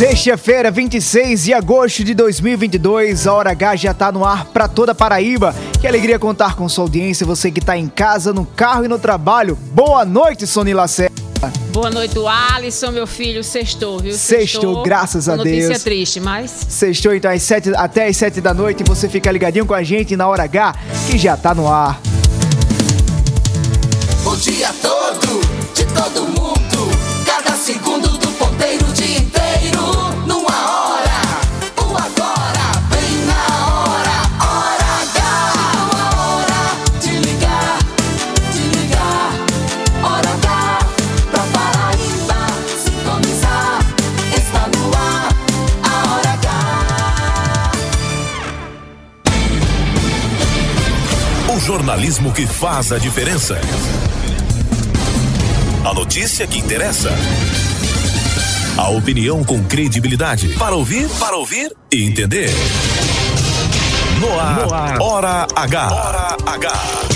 Sexta-feira, 26 de agosto de 2022, a Hora H já está no ar para toda a Paraíba. Que alegria contar com sua audiência, você que está em casa, no carro e no trabalho. Boa noite, Sony Lacerda. Boa noite, Alisson, meu filho. Sextou, viu? Sextou, graças a Notícia Deus. triste, mas Sextou então às sete, até às 7 da noite, você fica ligadinho com a gente na Hora H, que já tá no ar. O dia todo, jornalismo que faz a diferença. A notícia que interessa. A opinião com credibilidade. Para ouvir, para ouvir e entender. No ar, Hora H. Hora H.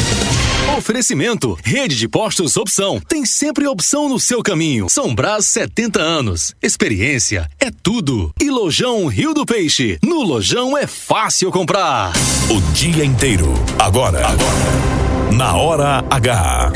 Oferecimento, rede de postos opção. Tem sempre opção no seu caminho. São Brás 70 anos. Experiência é tudo. E Lojão Rio do Peixe. No Lojão é fácil comprar. O dia inteiro. Agora. Agora. Na Hora H.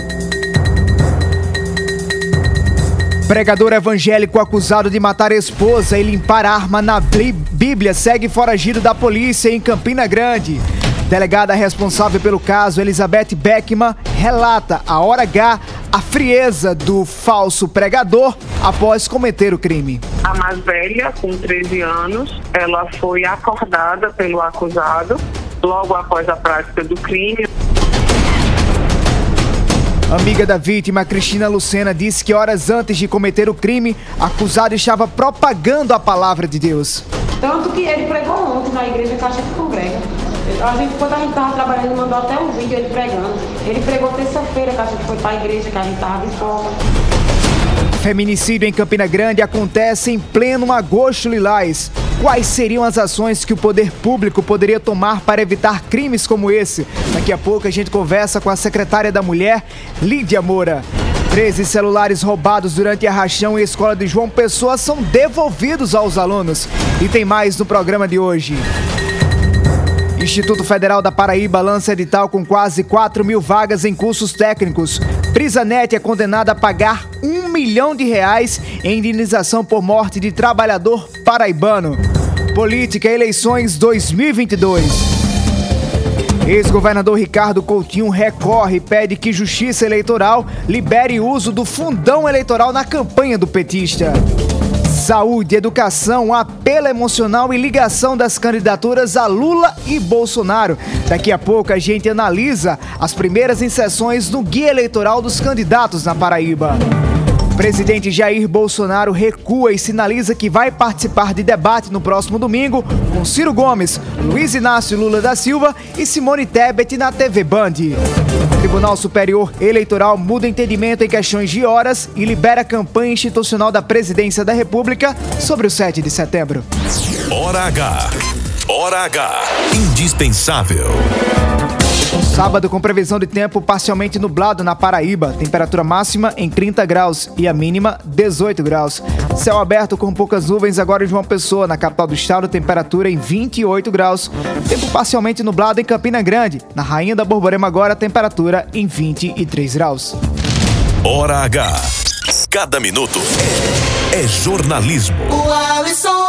Pregador evangélico acusado de matar esposa e limpar arma na Bí- Bíblia segue foragido da polícia em Campina Grande. Delegada responsável pelo caso, Elizabeth Beckman, relata a hora H a frieza do falso pregador após cometer o crime. A mais velha, com 13 anos, ela foi acordada pelo acusado logo após a prática do crime. Amiga da vítima, Cristina Lucena, disse que horas antes de cometer o crime, acusado estava propagando a palavra de Deus. Tanto que ele pregou ontem na igreja que a gente congrega. A gente, quando a gente estava trabalhando, ele mandou até um vídeo ele pregando. Ele pregou terça-feira que a gente foi para a igreja, que a gente estava de folga. Feminicídio em Campina Grande acontece em pleno agosto lilás. Quais seriam as ações que o poder público poderia tomar para evitar crimes como esse? Daqui a pouco a gente conversa com a secretária da Mulher, Lídia Moura. 13 celulares roubados durante a rachão em escola de João Pessoa são devolvidos aos alunos. E tem mais no programa de hoje. Instituto Federal da Paraíba lança edital com quase 4 mil vagas em cursos técnicos. Brisanet é condenada a pagar um milhão de reais em indenização por morte de trabalhador paraibano. Política Eleições 2022. Ex-governador Ricardo Coutinho recorre e pede que Justiça Eleitoral libere uso do fundão eleitoral na campanha do petista. Saúde, educação, apelo emocional e ligação das candidaturas a Lula e Bolsonaro. Daqui a pouco a gente analisa as primeiras inserções no guia eleitoral dos candidatos na Paraíba. Presidente Jair Bolsonaro recua e sinaliza que vai participar de debate no próximo domingo com Ciro Gomes, Luiz Inácio Lula da Silva e Simone Tebet na TV Band. Tribunal Superior Eleitoral muda entendimento em questões de horas e libera campanha institucional da Presidência da República sobre o 7 de setembro. Hora H. Hora H. Indispensável. Sábado com previsão de tempo parcialmente nublado na Paraíba, temperatura máxima em 30 graus e a mínima 18 graus. Céu aberto com poucas nuvens agora em João Pessoa, na capital do estado, temperatura em 28 graus. Tempo parcialmente nublado em Campina Grande, na Rainha da Borborema agora temperatura em 23 graus. Hora H. Cada minuto é jornalismo. O Alisson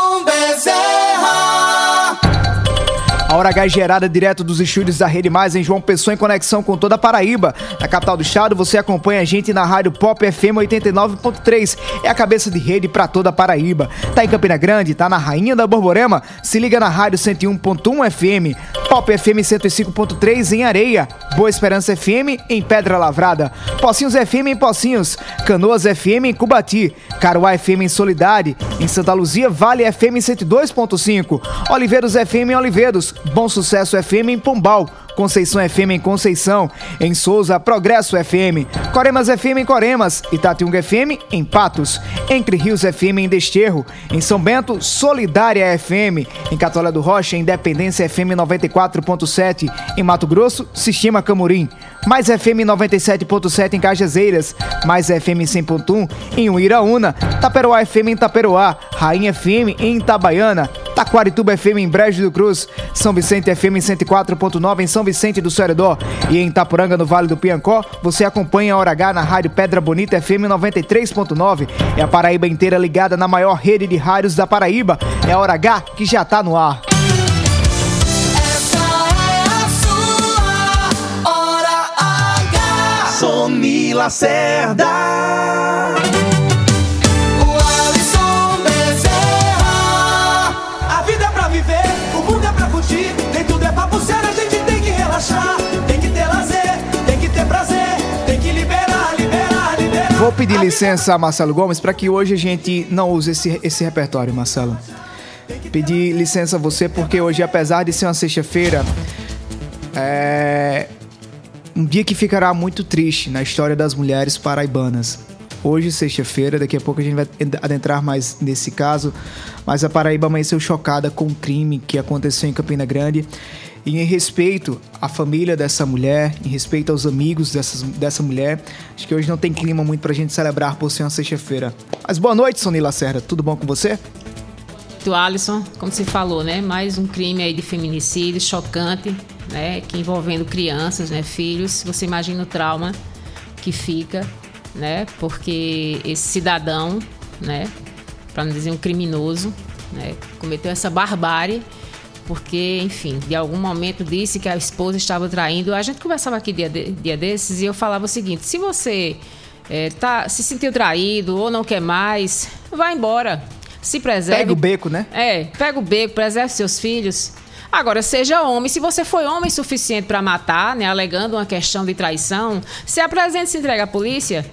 A Hora H é gerada direto dos estúdios da Rede Mais em João Pessoa em conexão com toda a Paraíba. Na capital do estado, você acompanha a gente na Rádio Pop FM 89.3. É a cabeça de rede para toda a Paraíba. Tá em Campina Grande, tá na Rainha da Borborema. Se liga na Rádio 101.1 FM. Pop FM 105.3 em Areia. Boa Esperança FM em Pedra Lavrada. Pocinhos FM em Pocinhos. Canoas FM em Cubati. Caruá FM em Solidade. Em Santa Luzia, Vale FM 102.5. Oliveiros FM em Oliveiros. Bom Sucesso FM em Pombal. Conceição FM em Conceição, em Souza, Progresso FM, Coremas FM em Coremas, Itatiunga FM em Patos, Entre Rios FM em Desterro, em São Bento, Solidária FM, em Catolé do Rocha, Independência FM 94.7, em Mato Grosso, Sistema Camurim, mais FM 97.7 em Cajazeiras, mais FM 100.1 em Uiraúna, Taperoá FM em Taperoá, Rainha FM em Itabaiana, Taquarituba FM em Brejo do Cruz, São Vicente FM em 104.9 em São Vicente do Soredó e em Itapuranga no Vale do Piancó, você acompanha a Hora H na Rádio Pedra Bonita FM 93.9. É a Paraíba inteira ligada na maior rede de rádios da Paraíba. É a Hora H que já tá no ar. Essa é a sua hora H. Sony Lacerda. Vou pedir licença a Marcelo Gomes para que hoje a gente não use esse, esse repertório, Marcelo. Pedir licença a você porque hoje, apesar de ser uma sexta-feira, é um dia que ficará muito triste na história das mulheres paraibanas. Hoje, sexta-feira, daqui a pouco a gente vai adentrar mais nesse caso, mas a Paraíba amanheceu chocada com o crime que aconteceu em Campina Grande. E em respeito à família dessa mulher, em respeito aos amigos dessas, dessa mulher, acho que hoje não tem clima muito pra gente celebrar por ser uma sexta-feira. Mas boa noite, Sony Lacerda, tudo bom com você? Do Alisson, como você falou, né? Mais um crime aí de feminicídio chocante, né? Que envolvendo crianças, né? Filhos. Você imagina o trauma que fica, né? Porque esse cidadão, né? Para não dizer um criminoso, né? Cometeu essa barbárie porque, enfim, de algum momento disse que a esposa estava traindo. A gente conversava aqui dia, de- dia desses e eu falava o seguinte: se você eh, tá, se sentiu traído ou não quer mais, vá embora. Se preserve. Pega o beco, né? É, pega o beco, preserve seus filhos. Agora, seja homem. Se você foi homem suficiente para matar, né, alegando uma questão de traição, se apresente e se entrega à polícia.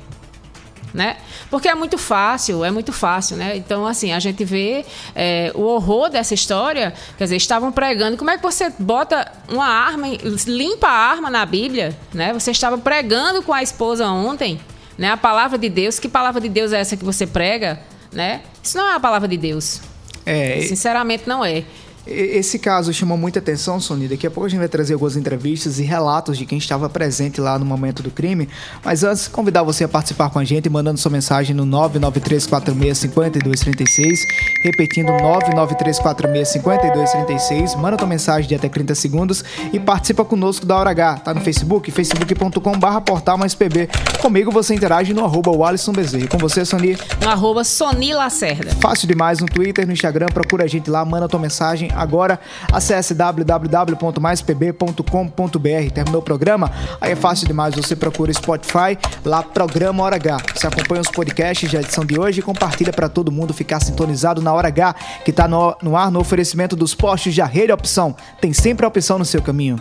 Né? Porque é muito fácil, é muito fácil, né? Então, assim, a gente vê é, o horror dessa história. Quer dizer, estavam pregando. Como é que você bota uma arma, limpa a arma na Bíblia, né? Você estava pregando com a esposa ontem, né? A palavra de Deus. Que palavra de Deus é essa que você prega, né? Isso não é a palavra de Deus. É, Sinceramente, não é. Esse caso chamou muita atenção, Sony. Daqui a pouco a gente vai trazer algumas entrevistas e relatos de quem estava presente lá no momento do crime. Mas antes, convidar você a participar com a gente, mandando sua mensagem no 993465236. Repetindo, 993465236. Manda tua mensagem de até 30 segundos e participa conosco da Hora H. Tá no Facebook, facebook.com.br portal mais pb. Comigo você interage no arroba o Alisson Bezerra. Com você, Sony, No arroba Soni Lacerda. Fácil demais no Twitter, no Instagram, procura a gente lá, manda tua mensagem. Agora acesse www.maispb.com.br. Terminou o programa? Aí é fácil demais, você procura Spotify, lá Programa Hora H. Você acompanha os podcasts da edição de hoje e compartilha para todo mundo ficar sintonizado na Hora H, que tá no, no ar no oferecimento dos postos de Rede Opção. Tem sempre a opção no seu caminho.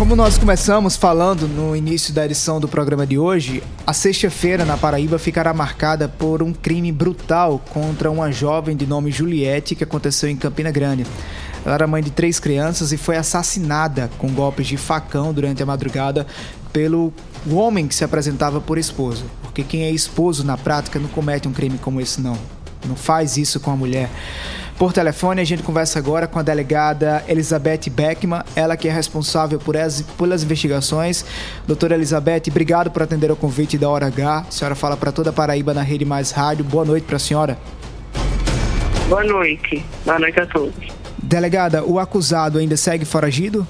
Como nós começamos falando no início da edição do programa de hoje, a sexta-feira na Paraíba ficará marcada por um crime brutal contra uma jovem de nome Juliette que aconteceu em Campina Grande. Ela era mãe de três crianças e foi assassinada com golpes de facão durante a madrugada pelo homem que se apresentava por esposo. Porque quem é esposo na prática não comete um crime como esse, não. Não faz isso com a mulher. Por telefone, a gente conversa agora com a delegada Elizabeth Beckman, ela que é responsável por as, pelas investigações. Doutora Elizabeth, obrigado por atender o convite da Hora H. A senhora fala para toda a Paraíba na Rede Mais Rádio. Boa noite para a senhora. Boa noite. Boa noite a todos. Delegada, o acusado ainda segue foragido?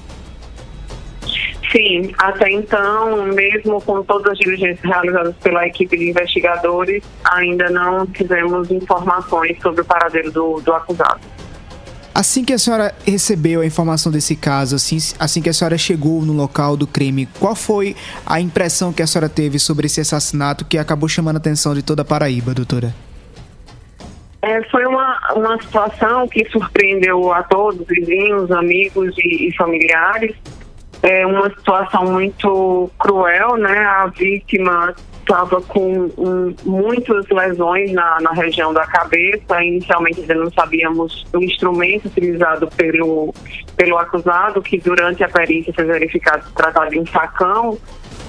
Sim, até então, mesmo com todas as diligências realizadas pela equipe de investigadores, ainda não tivemos informações sobre o paradeiro do, do acusado. Assim que a senhora recebeu a informação desse caso, assim, assim que a senhora chegou no local do crime, qual foi a impressão que a senhora teve sobre esse assassinato que acabou chamando a atenção de toda a Paraíba, doutora? É, foi uma, uma situação que surpreendeu a todos, vizinhos, amigos e, e familiares é uma situação muito cruel, né? A vítima estava com um, muitas lesões na, na região da cabeça. Inicialmente ainda não sabíamos o instrumento utilizado pelo, pelo acusado, que durante a perícia foi verificado se tratava de um facão.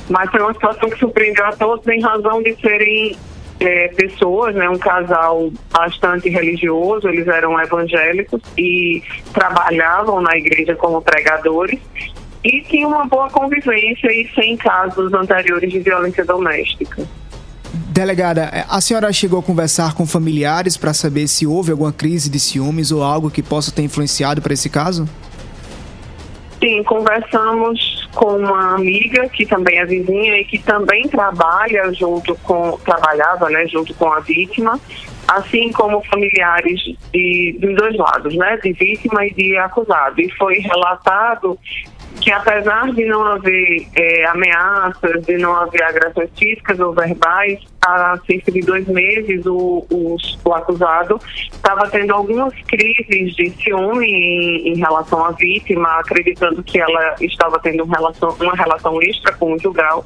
Mas foi uma situação que surpreendeu a todos em razão de serem é, pessoas, né, um casal bastante religioso, eles eram evangélicos e trabalhavam na igreja como pregadores e tinha uma boa convivência e sem casos anteriores de violência doméstica. Delegada, a senhora chegou a conversar com familiares para saber se houve alguma crise de ciúmes ou algo que possa ter influenciado para esse caso? Sim, conversamos com uma amiga que também é vizinha e que também trabalha junto com trabalhava, né, junto com a vítima, assim como familiares de, dos dois lados, né, de vítima e de acusado. E foi relatado que apesar de não haver é, ameaças, de não haver agressões físicas ou verbais, há cerca de dois meses o, o, o acusado estava tendo algumas crises de ciúme em, em, relação à vítima, acreditando que ela estava tendo uma relação, uma relação extraconjugal.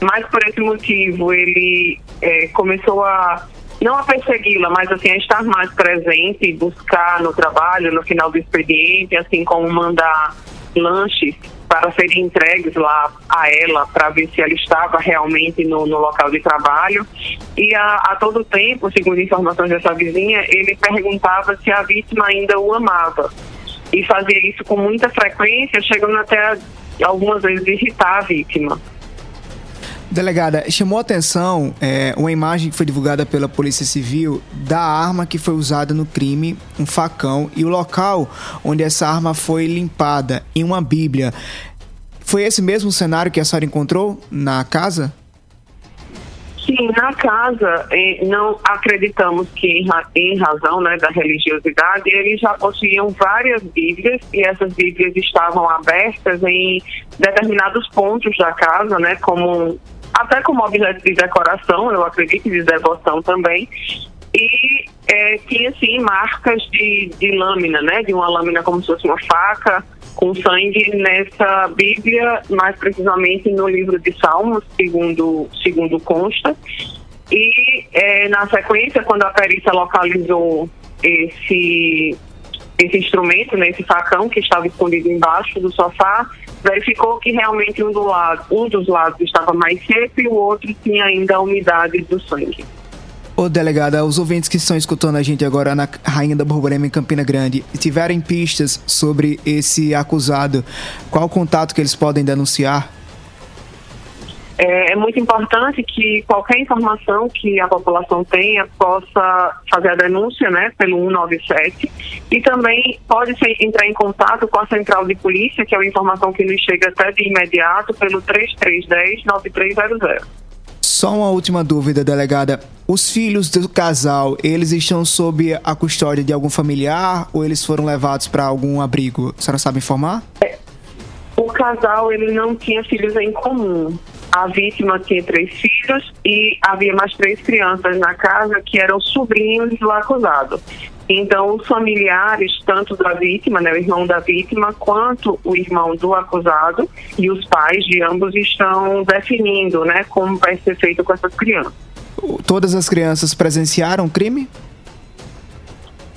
Mas por esse motivo ele é, começou a não a persegui-la, mas assim a estar mais presente, buscar no trabalho, no final do expediente, assim como mandar lanches para serem entregues lá a ela para ver se ela estava realmente no, no local de trabalho. E a, a, todo tempo, segundo informações dessa vizinha, ele perguntava se a vítima ainda o amava. E fazia isso com muita frequência, chegando até algumas vezes irritar a vítima. Delegada, chamou atenção é, uma imagem que foi divulgada pela Polícia Civil da arma que foi usada no crime, um facão, e o local onde essa arma foi limpada, em uma Bíblia. Foi esse mesmo cenário que a senhora encontrou na casa? Sim, na casa, não acreditamos que em razão né, da religiosidade, eles já possuíam várias Bíblias e essas Bíblias estavam abertas em determinados pontos da casa, né, como até como objeto de decoração, eu acredito, de devoção também. E é, tinha, sim, marcas de, de lâmina, né? De uma lâmina como se fosse uma faca, com sangue nessa Bíblia, mais precisamente no livro de Salmos, segundo, segundo consta. E é, na sequência, quando a perícia localizou esse, esse instrumento, né, esse facão que estava escondido embaixo do sofá, verificou que realmente um, do lado, um dos lados estava mais seco e o outro tinha ainda a umidade do sangue. Ô delegada, os ouvintes que estão escutando a gente agora na Rainha da Borborema em Campina Grande e tiverem pistas sobre esse acusado, qual o contato que eles podem denunciar? É, é, muito importante que qualquer informação que a população tenha possa fazer a denúncia né, pelo 197 e também pode ser, entrar em contato com a central de polícia, que é uma informação que nos chega até de imediato, pelo 3310-9300. Só uma última dúvida, delegada. Os filhos do casal, eles estão sob a custódia de algum familiar ou eles foram levados para algum abrigo? A senhora sabe informar? É, o casal ele não tinha filhos em comum. A vítima tinha três filhos e havia mais três crianças na casa que eram sobrinhos do acusado. Então, os familiares, tanto da vítima, né, o irmão da vítima, quanto o irmão do acusado e os pais de ambos estão definindo né, como vai ser feito com essas crianças. Todas as crianças presenciaram o crime?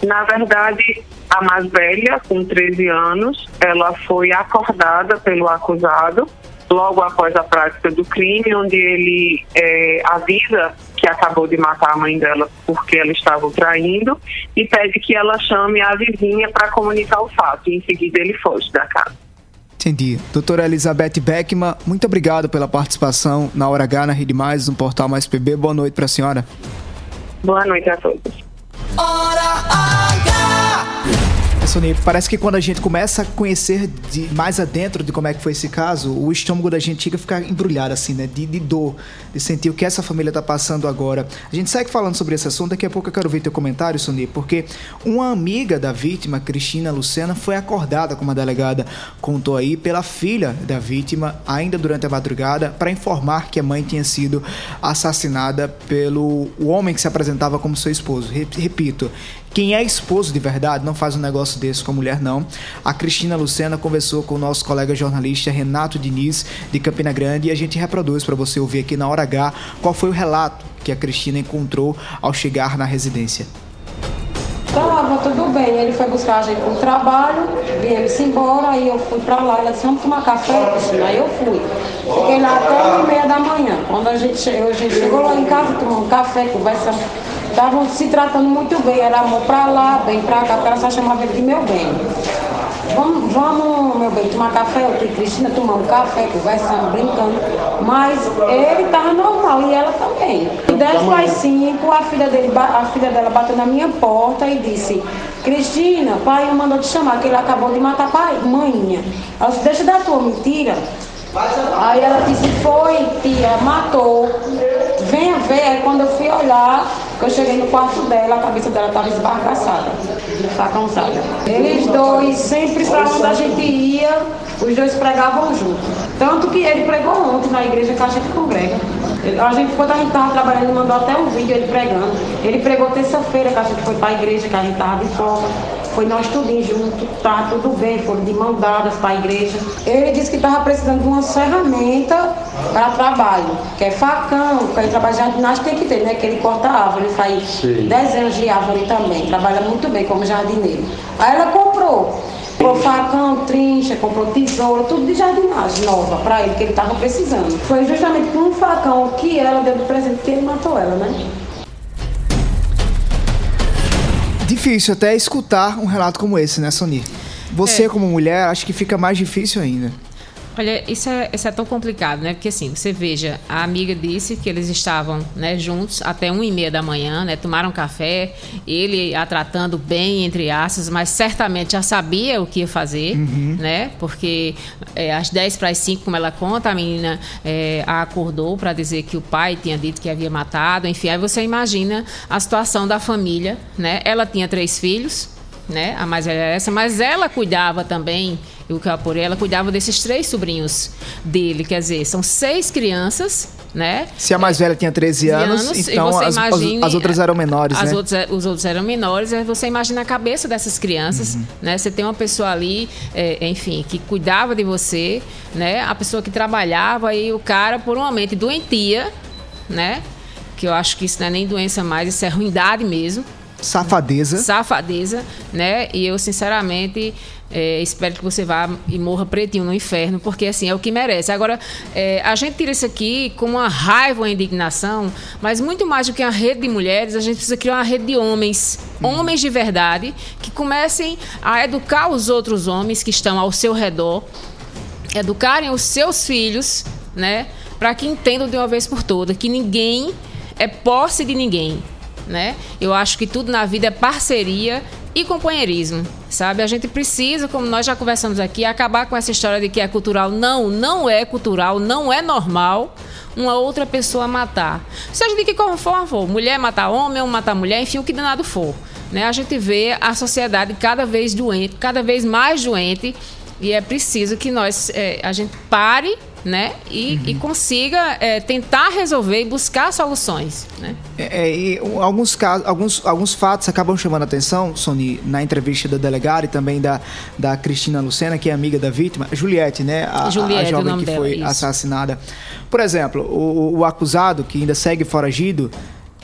Na verdade, a mais velha, com 13 anos, ela foi acordada pelo acusado logo após a prática do crime, onde ele é, avisa que acabou de matar a mãe dela porque ela estava o traindo e pede que ela chame a vizinha para comunicar o fato. E em seguida ele foge da casa. Entendi. Doutora Elizabeth Beckman, muito obrigado pela participação na Hora H, na Rede Mais, no Portal Mais PB. Boa noite para a senhora. Boa noite a todos. Hora H! Sony, parece que quando a gente começa a conhecer de, mais adentro de como é que foi esse caso, o estômago da gente chega a ficar embrulhado, assim, né? De, de dor, de sentir o que essa família tá passando agora. A gente segue falando sobre esse assunto, daqui a pouco eu quero ver teu comentário, Sony, porque uma amiga da vítima, Cristina Lucena, foi acordada, como a delegada contou aí, pela filha da vítima, ainda durante a madrugada, para informar que a mãe tinha sido assassinada pelo homem que se apresentava como seu esposo. Repito, quem é esposo de verdade não faz um negócio desse com a mulher, não. A Cristina Lucena conversou com o nosso colega jornalista Renato Diniz, de Campina Grande, e a gente reproduz para você ouvir aqui na hora H qual foi o relato que a Cristina encontrou ao chegar na residência. Tava tudo bem, ele foi buscar a gente pro trabalho, viemos embora, aí eu fui pra lá, ela disse, vamos tomar café, aí eu fui. Fiquei lá até uma e meia da manhã. Quando a gente chegou, a gente chegou lá em casa, tomamos um café, conversamos. Estavam se tratando muito bem, era amor pra lá, bem pra cá, porque ela só chamava ele de meu bem. Vamos, vamos, meu bem, tomar café, eu e Cristina tomamos café, conversando, brincando. Mas ele estava normal e ela também. E 10 para 5, a filha, dele, a filha dela bateu na minha porta e disse, Cristina, pai mandou te chamar, que ele acabou de matar pai, mãinha. Ela disse, deixa da tua mentira. Aí ela disse, foi, tia, matou. Venha ver, aí quando eu fui olhar, que eu cheguei no quarto dela, a cabeça dela estava esbarcaçada, facãozada. Eles dois, sempre para onde a gente ia, os dois pregavam junto. Tanto que ele pregou ontem na igreja que a gente congrega. A gente, quando a gente estava trabalhando, mandou até um vídeo ele pregando. Ele pregou terça-feira, que a gente foi para a igreja, que a gente estava de folga. Foi nós tudinho junto, tá tudo bem, foram de mão dadas para a igreja. Ele disse que estava precisando de uma ferramenta para trabalho, que é facão, para ele trabalhar jardinagem tem que ter, né? Que ele corta árvore, ele faz desenhos de árvore também, trabalha muito bem como jardineiro. Aí ela comprou. Comprou facão, trincha, comprou tesoura, tudo de jardinagem nova para ele, que ele estava precisando. Foi justamente com um facão que ela deu de presente que ele matou ela, né? Difícil até escutar um relato como esse, né, Sony? Você, É. como mulher, acho que fica mais difícil ainda. Olha, isso é, isso é tão complicado, né? Porque assim, você veja, a amiga disse que eles estavam né, juntos até uma e meia da manhã, né? Tomaram café, ele a tratando bem, entre aspas, mas certamente já sabia o que ia fazer, né? Porque é, às 10 para as 5, como ela conta, a menina é, a acordou para dizer que o pai tinha dito que havia matado, enfim, aí você imagina a situação da família, né? Ela tinha três filhos, né? A mais velha era essa, mas ela cuidava também, o apurei, ela cuidava desses três sobrinhos dele, quer dizer, são seis crianças, né? Se a mais velha tinha 13 anos, anos, então as, imagine- as outras eram menores, as né? outras- os outros eram menores, você imagina a cabeça dessas crianças, Uhum. né? Você tem uma pessoa ali, é, enfim, que cuidava de você, né? A pessoa que trabalhava e o cara, por um momento, doentia, né? Que eu acho que isso não é nem doença mais, isso é ruindade mesmo Safadeza. safadeza, né? E eu, sinceramente, é, espero que você vá e morra pretinho no inferno, porque assim é o que merece. Agora, é, a gente tira isso aqui com uma raiva, uma indignação, mas muito mais do que uma rede de mulheres, a gente precisa criar uma rede de homens, homens de verdade, que comecem a educar os outros homens que estão ao seu redor, educarem os seus filhos, né? Para que entendam de uma vez por todas que ninguém é posse de ninguém, né? Eu acho que tudo na vida é parceria e companheirismo, sabe? A gente precisa, como nós já conversamos aqui, acabar com essa história de que é cultural. Não, não é cultural, não é normal uma outra pessoa matar. Seja de que forma for, mulher matar homem, homem matar mulher, enfim, o que danado for. Né? A gente vê a sociedade cada vez doente, cada vez mais doente, e é preciso que nós, é, a gente pare, né? E, e consiga é, tentar resolver e buscar soluções, né? É, é, e alguns, casos, alguns, alguns fatos acabam chamando a atenção, Sony, na entrevista da delegada e também da, da Cristina Lucena, que é amiga da vítima, Juliette, né? A, a- a Juliette, o jovem que dela, foi isso. assassinada. Por exemplo, o, o acusado, que ainda segue foragido,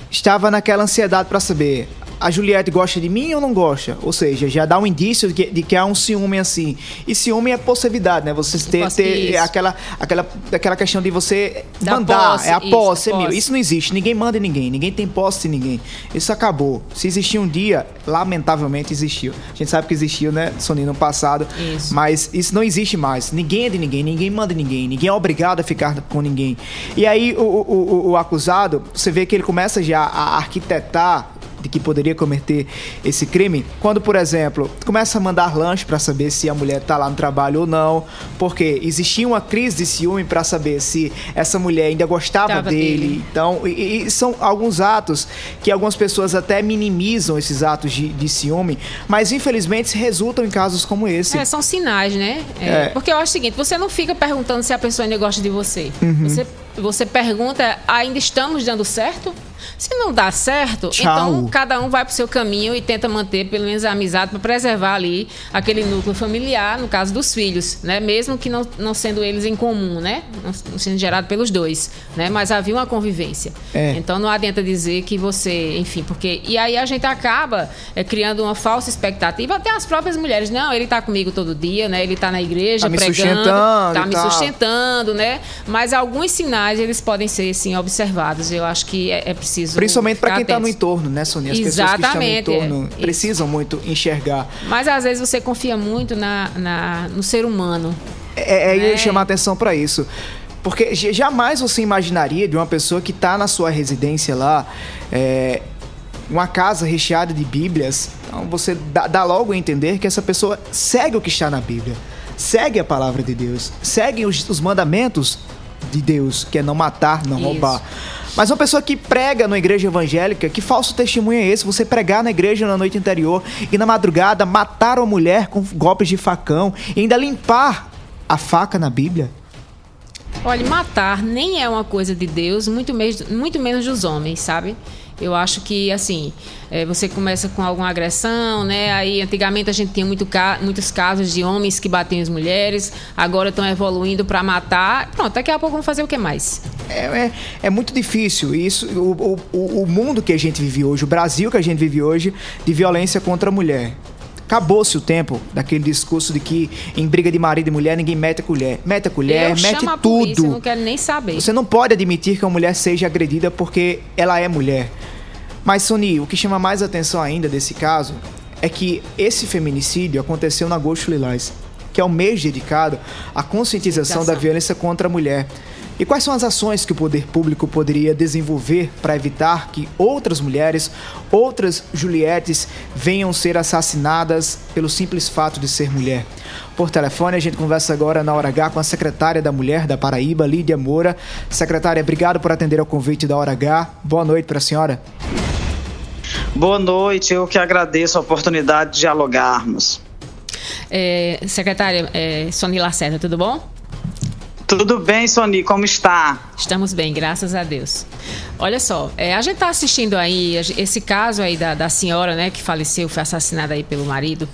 estava naquela ansiedade para saber a Juliette gosta de mim ou não gosta? Ou seja, já dá um indício de que, de que há um ciúme assim. E ciúme é possessividade, né? Você ter, Posse- ter isso. aquela, aquela, aquela questão de você Da mandar. posse, é a isso, posse, a é meu. Isso não existe. Ninguém manda em ninguém. Ninguém tem posse de ninguém. Isso acabou. Se existia um dia, lamentavelmente existiu. A gente sabe que existiu, né, Soninho, no passado. Isso. Mas isso não existe mais. Ninguém é de ninguém, ninguém manda em ninguém, ninguém é obrigado a ficar com ninguém. E aí o, o, o- o acusado, você vê que ele começa já a arquitetar de que poderia cometer esse crime, quando, por exemplo, começa a mandar lanche para saber se a mulher tá lá no trabalho ou não, porque existia uma crise de ciúme para saber se essa mulher ainda gostava Tava dele. dele. Então, e, e são alguns atos que algumas pessoas até minimizam esses atos de, de ciúme, mas infelizmente resultam em casos como esse. É, são sinais, né? É, É. Porque eu acho o seguinte, você não fica perguntando se a pessoa ainda gosta de você. Uhum. Você, você pergunta, ainda estamos dando certo? Se não dá certo, Tchau. então cada um vai pro seu caminho e tenta manter pelo menos a amizade para preservar ali aquele núcleo familiar, no caso dos filhos, né? Mesmo que não, não sendo eles em comum, né? Não, sendo gerado pelos dois, né? Mas havia uma convivência. É. Então não adianta dizer que você, enfim, porque e aí a gente acaba é, criando uma falsa expectativa até as próprias mulheres, não, ele tá comigo todo dia, né? Ele tá na igreja Tá me pregando, tá me tal. sustentando, né? Mas alguns sinais eles podem ser sim observados. Eu acho que é, é preciso Principalmente para quem tá no entorno, né, Sonia? As Exatamente, pessoas que estão no é. entorno precisam muito enxergar. Mas às vezes você confia muito na, na- no ser humano. É, é, eu ia É. chamar atenção para isso. Porque jamais você imaginaria de uma pessoa que tá na sua residência lá, é, uma casa recheada de Bíblias, então você dá, dá logo a entender que essa pessoa segue o que está na Bíblia, segue a palavra de Deus, segue os, os mandamentos de Deus, que é não matar, não Isso. roubar. Mas uma pessoa que prega na igreja evangélica, que falso testemunho é esse? Você pregar na igreja na noite anterior e na madrugada matar uma mulher com golpes de facão e ainda limpar a faca na Bíblia? Olha, matar nem é uma coisa de Deus, muito, mes- muito menos dos homens, sabe? Eu acho que, assim, é, você começa com alguma agressão, né? Aí, antigamente, a gente tinha muito ca- muitos casos de homens que batiam as mulheres, agora estão evoluindo para matar. Pronto, daqui a pouco vão fazer o que mais? É, é, é muito difícil. Isso, o, o, o mundo que a gente vive hoje, o Brasil que a gente vive hoje, de violência contra a mulher. Acabou-se o tempo daquele discurso de que em briga de marido e mulher ninguém mete a colher. Mete a colher, eu mete tudo. polícia, eu não quero nem saber. Você não pode admitir que uma mulher seja agredida porque ela é mulher. Mas, Sony, o que chama mais atenção ainda desse caso é que esse feminicídio aconteceu na Agosto Lilás, que é o mês dedicado à conscientização da violência contra a mulher. E quais são as ações que o poder público poderia desenvolver para evitar que outras mulheres, outras Julietes, venham ser assassinadas pelo simples fato de ser mulher? Por telefone, a gente conversa agora na hora H com a secretária da Mulher da Paraíba, Lídia Moura. Secretária, obrigado por atender ao convite da hora H. Boa noite para a senhora. Boa noite, eu que agradeço a oportunidade de dialogarmos. É, secretária é, Sony Lacerda, tudo bom? Tudo bem, Sony, como está? Estamos bem, graças a Deus. Olha só, é, a gente está assistindo aí esse caso aí da, da senhora, né, que faleceu, foi assassinada aí pelo marido,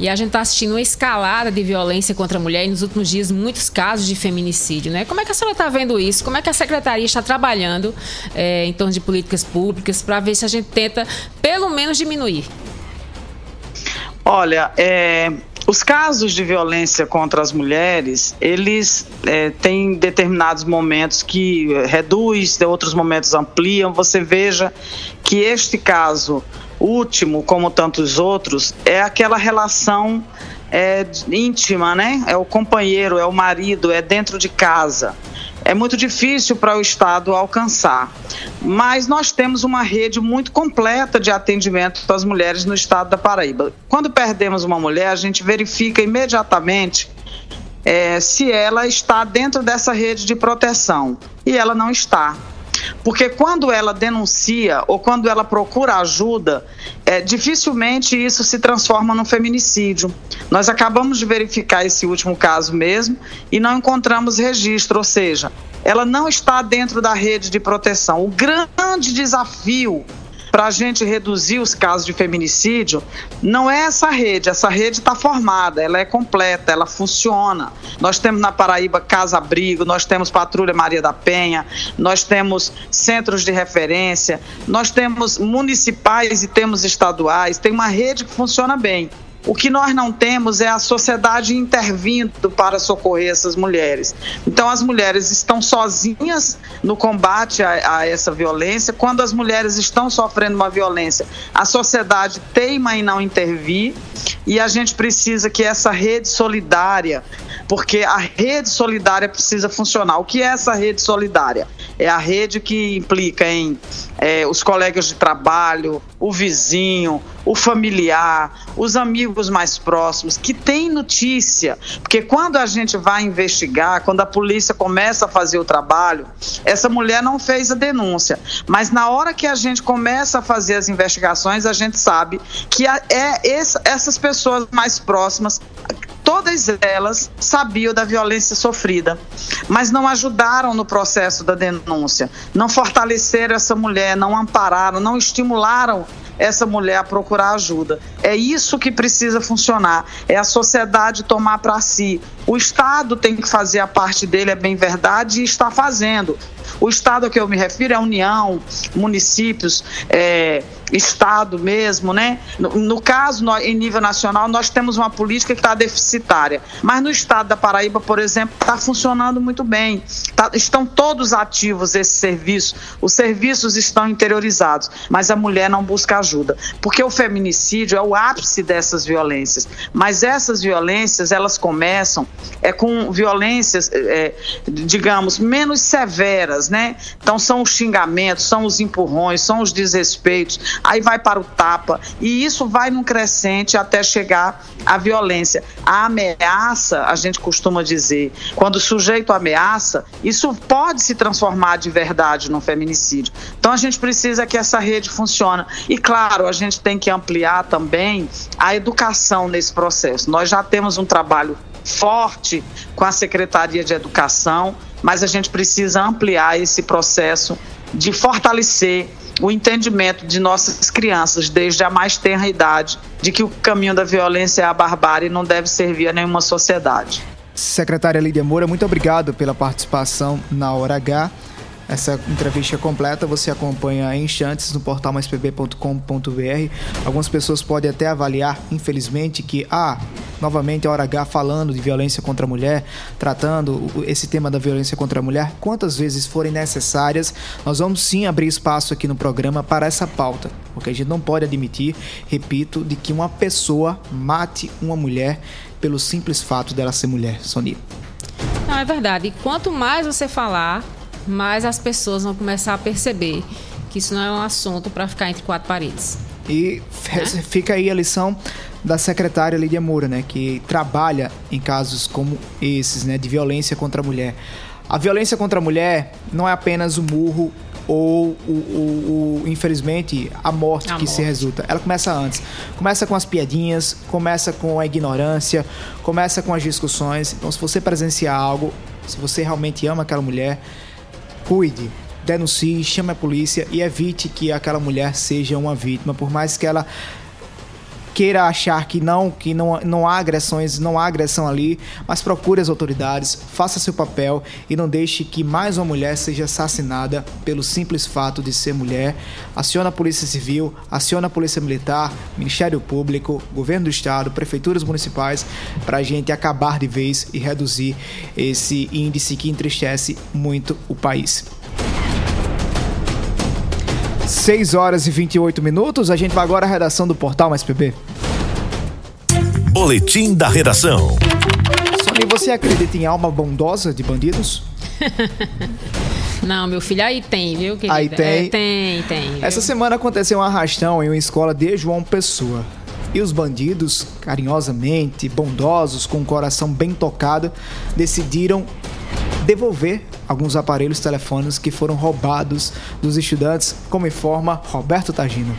e a gente está assistindo uma escalada de violência contra a mulher e nos últimos dias muitos casos de feminicídio, né? Como é que a senhora está vendo isso? Como é que a secretaria está trabalhando é, em torno de políticas públicas para ver se a gente tenta pelo menos diminuir? Olha, é, os casos de violência contra as mulheres, eles é, têm determinados momentos que eh, reduz, de outros momentos ampliam. Você veja que este caso último, como tantos outros, é aquela relação é, íntima, né? É o companheiro, é o marido, é dentro de casa. É muito difícil para o Estado alcançar. Mas nós temos uma rede muito completa de atendimento às mulheres no estado da Paraíba. Quando perdemos uma mulher, a gente verifica imediatamente é, se ela está dentro dessa rede de proteção. E ela não está. Porque quando ela denuncia ou quando ela procura ajuda, é, dificilmente isso se transforma num feminicídio. Nós acabamos de verificar esse último caso mesmo e não encontramos registro, ou seja, ela não está dentro da rede de proteção. O grande desafio para a gente reduzir os casos de feminicídio não é essa rede. Essa rede está formada, ela é completa, ela funciona. Nós temos na Paraíba Casa Abrigo, nós temos Patrulha Maria da Penha, nós temos centros de referência, nós temos municipais e temos estaduais, tem uma rede que funciona bem. O que nós não temos é a sociedade intervindo para socorrer essas mulheres. Então, as mulheres estão sozinhas no combate a, a, essa violência. Quando as mulheres estão sofrendo uma violência, a sociedade teima em não intervir e a gente precisa que essa rede solidária, porque a rede solidária precisa funcionar. O que é essa rede solidária? É a rede que implica em é, os colegas de trabalho, o vizinho, o familiar, os amigos mais próximos, que tem notícia. Porque quando a gente vai investigar, quando a polícia começa a fazer o trabalho, essa mulher não fez a denúncia. Mas na hora que a gente começa a fazer as investigações, a gente sabe que é essas pessoas mais próximas todas elas sabiam da violência sofrida, mas não ajudaram no processo da denúncia, não fortaleceram essa mulher, não ampararam, não estimularam essa mulher a procurar ajuda. É isso que precisa funcionar, é a sociedade tomar para si. O Estado tem que fazer a parte dele, é bem verdade, e está fazendo. O Estado a que eu me refiro é a União, municípios, é, Estado mesmo, né? No, no caso, no, em nível nacional, nós temos uma política que está deficitária. Mas no estado da Paraíba, por exemplo, está funcionando muito bem. Tá, estão todos ativos esse serviço. Os serviços estão interiorizados, mas a mulher não busca ajuda. Porque o feminicídio é o ápice dessas violências. Mas essas violências, elas começam é, com violências, é, digamos, menos severas, né? Então são os xingamentos, são os empurrões, são os desrespeitos aí vai para o tapa, e isso vai num crescente até chegar à violência. A ameaça, a gente costuma dizer, quando o sujeito ameaça, isso pode se transformar de verdade num feminicídio. Então a gente precisa que essa rede funcione. E claro, a gente tem que ampliar também a educação nesse processo. Nós já temos um trabalho forte com a Secretaria de Educação, mas a gente precisa ampliar esse processo de fortalecer o entendimento de nossas crianças, desde a mais tenra idade, de que o caminho da violência é a barbárie e não deve servir a nenhuma sociedade. Secretária Lídia Moura, muito obrigado pela participação na Hora H. Essa entrevista completa você acompanha em instantes no portal maispb.com.br. Algumas pessoas podem até avaliar, infelizmente, que ah, novamente a hora H falando de violência contra a mulher, tratando esse tema da violência contra a mulher, quantas vezes forem necessárias, nós vamos sim abrir espaço aqui no programa para essa pauta, porque a gente não pode admitir, repito, de que uma pessoa mate uma mulher pelo simples fato dela ser mulher, Sonia. Não, é verdade. E quanto mais você falar, mais as pessoas vão começar a perceber que isso não é um assunto para ficar entre quatro paredes. E né? fica aí a lição da secretária Lídia Moura, né, que trabalha em casos como esses, né, de violência contra a mulher. A violência contra a mulher não é apenas o murro ou o, o, o, infelizmente a morte a que morte. se resulta. Ela começa antes. Começa com as piadinhas, começa com a ignorância, começa com as discussões. Então, se você presenciar algo, se você realmente ama aquela mulher, cuide, denuncie, chame a polícia e evite que aquela mulher seja uma vítima, por mais que ela queira achar que não, que não, não há agressões, não há agressão ali, mas procure as autoridades, faça seu papel e não deixe que mais uma mulher seja assassinada pelo simples fato de ser mulher. Aciona a Polícia Civil, aciona a Polícia Militar, Ministério Público, Governo do Estado, prefeituras municipais, para a gente acabar de vez e reduzir esse índice que entristece muito o país. 6 horas e 28 minutos. A gente vai agora à redação do portal Mais PB. Boletim da redação. Sony, você acredita em alma bondosa de bandidos? Não, meu filho, aí tem, viu? Querida? Aí tem. É, tem, tem. Viu? Essa semana aconteceu um arrastão em uma escola de João Pessoa. E os bandidos, carinhosamente, bondosos, com o coração bem tocado, decidiram devolver alguns aparelhos telefônicos que foram roubados dos estudantes, como informa Roberto Tagino.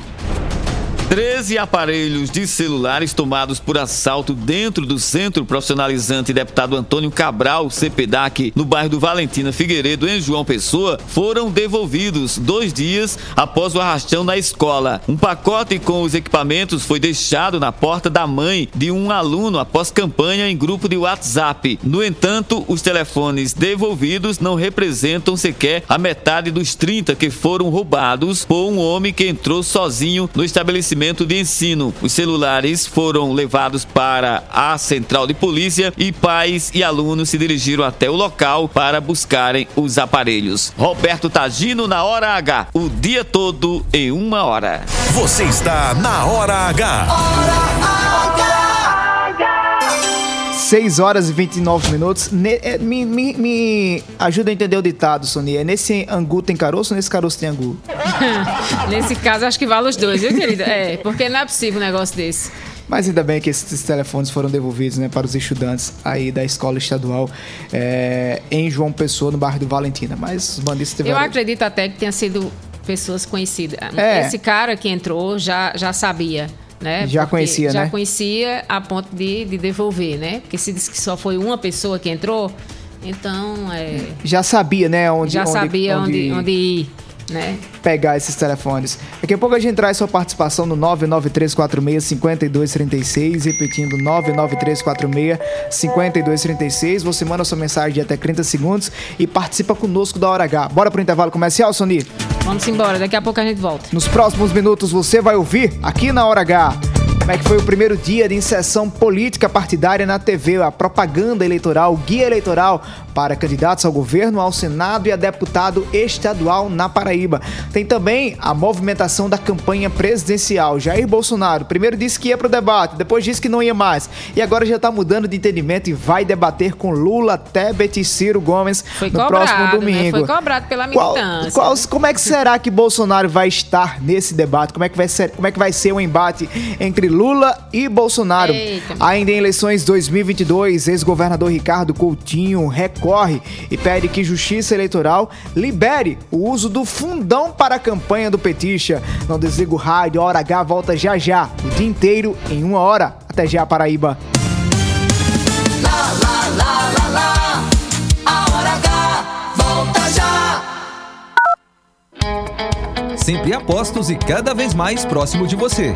13 aparelhos de celulares tomados por assalto dentro do Centro Profissionalizante Deputado Antônio Cabral, CPDAC, no bairro do Valentina Figueiredo, em João Pessoa, foram devolvidos dois dias após o arrastão na escola. Um pacote com os equipamentos foi deixado na porta da mãe de um aluno após campanha em grupo de WhatsApp. No entanto, os telefones devolvidos não representam sequer a metade dos 30 que foram roubados por um homem que entrou sozinho no estabelecimento de ensino. Os celulares foram levados para a central de polícia e pais e alunos se dirigiram até o local para buscarem os aparelhos. Roberto Tagino na Hora H, o dia todo em uma hora. Você está na Hora H. Hora H. 6 horas e 29 minutos. Ne, é, me, me, me ajuda a entender o ditado, Sonia. É nesse angu tem caroço ou nesse caroço tem angu? Nesse caso, acho que vale os dois, viu, querido? É, porque não é possível um negócio desse. Mas ainda bem que esses telefones foram devolvidos né, para os estudantes aí da escola estadual é, em João Pessoa, no bairro do Valentina. Mas os bandidos Eu tiveram. acredito até que tenha sido pessoas conhecidas. É. Esse cara que entrou já, já sabia. Né? Já Porque conhecia, já né? conhecia a ponto de, de devolver, né? Porque se diz que só foi uma pessoa que entrou, então é, Já sabia, né? Onde, já onde, sabia onde, onde ir, né? pegar esses telefones. Daqui a pouco a gente traz sua participação no 99346-5236, repetindo 99346-5236. Você manda sua mensagem de até 30 segundos e participa conosco da Hora H. Bora pro intervalo comercial, Sony? Vamos embora, daqui a pouco a gente volta. Nos próximos minutos você vai ouvir aqui na Hora H. Como é que foi o primeiro dia de inserção política partidária na TV, a propaganda eleitoral, o guia eleitoral para candidatos ao governo, ao Senado e a deputado estadual na Paraíba. Tem também a movimentação da campanha presidencial. Jair Bolsonaro primeiro disse que ia para o debate, depois disse que não ia mais. E agora já está mudando de entendimento e vai debater com Lula, Tebet e Ciro Gomes Foi no cobrado, próximo né? domingo. Foi cobrado pela Qual- militância. qual- como é que será que Bolsonaro vai estar nesse debate? Como é que vai ser, como é que vai ser o embate entre Lula e Bolsonaro? Eita. Ainda em eleições 2022, ex-governador Ricardo Coutinho recorre e pede que Justiça Eleitoral libere o uso do fundão para a campanha do petista. Não desliga o rádio, a Hora H volta já já, o dia inteiro em uma hora. Até já, Paraíba. Lá, lá, lá, lá, lá. A hora H volta já. Sempre apostos e cada vez mais próximo de você.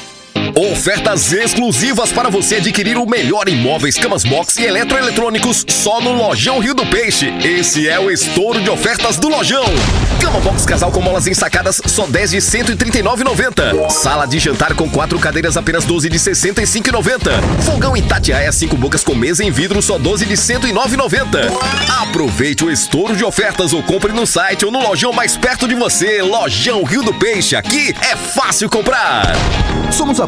Ofertas exclusivas para você adquirir o melhor em móveis, camas box e eletroeletrônicos só no Lojão Rio do Peixe. Esse é o estouro de ofertas do Lojão. Cama box casal com molas ensacadas só 10 de 139,90. Sala de jantar com quatro cadeiras apenas 12 de 65,90. Fogão Itatiaia cinco bocas com mesa em vidro só 12 de 109,90. Aproveite o estouro de ofertas ou compre no site ou no lojão mais perto de você. Lojão Rio do Peixe. Aqui é fácil comprar. Somos a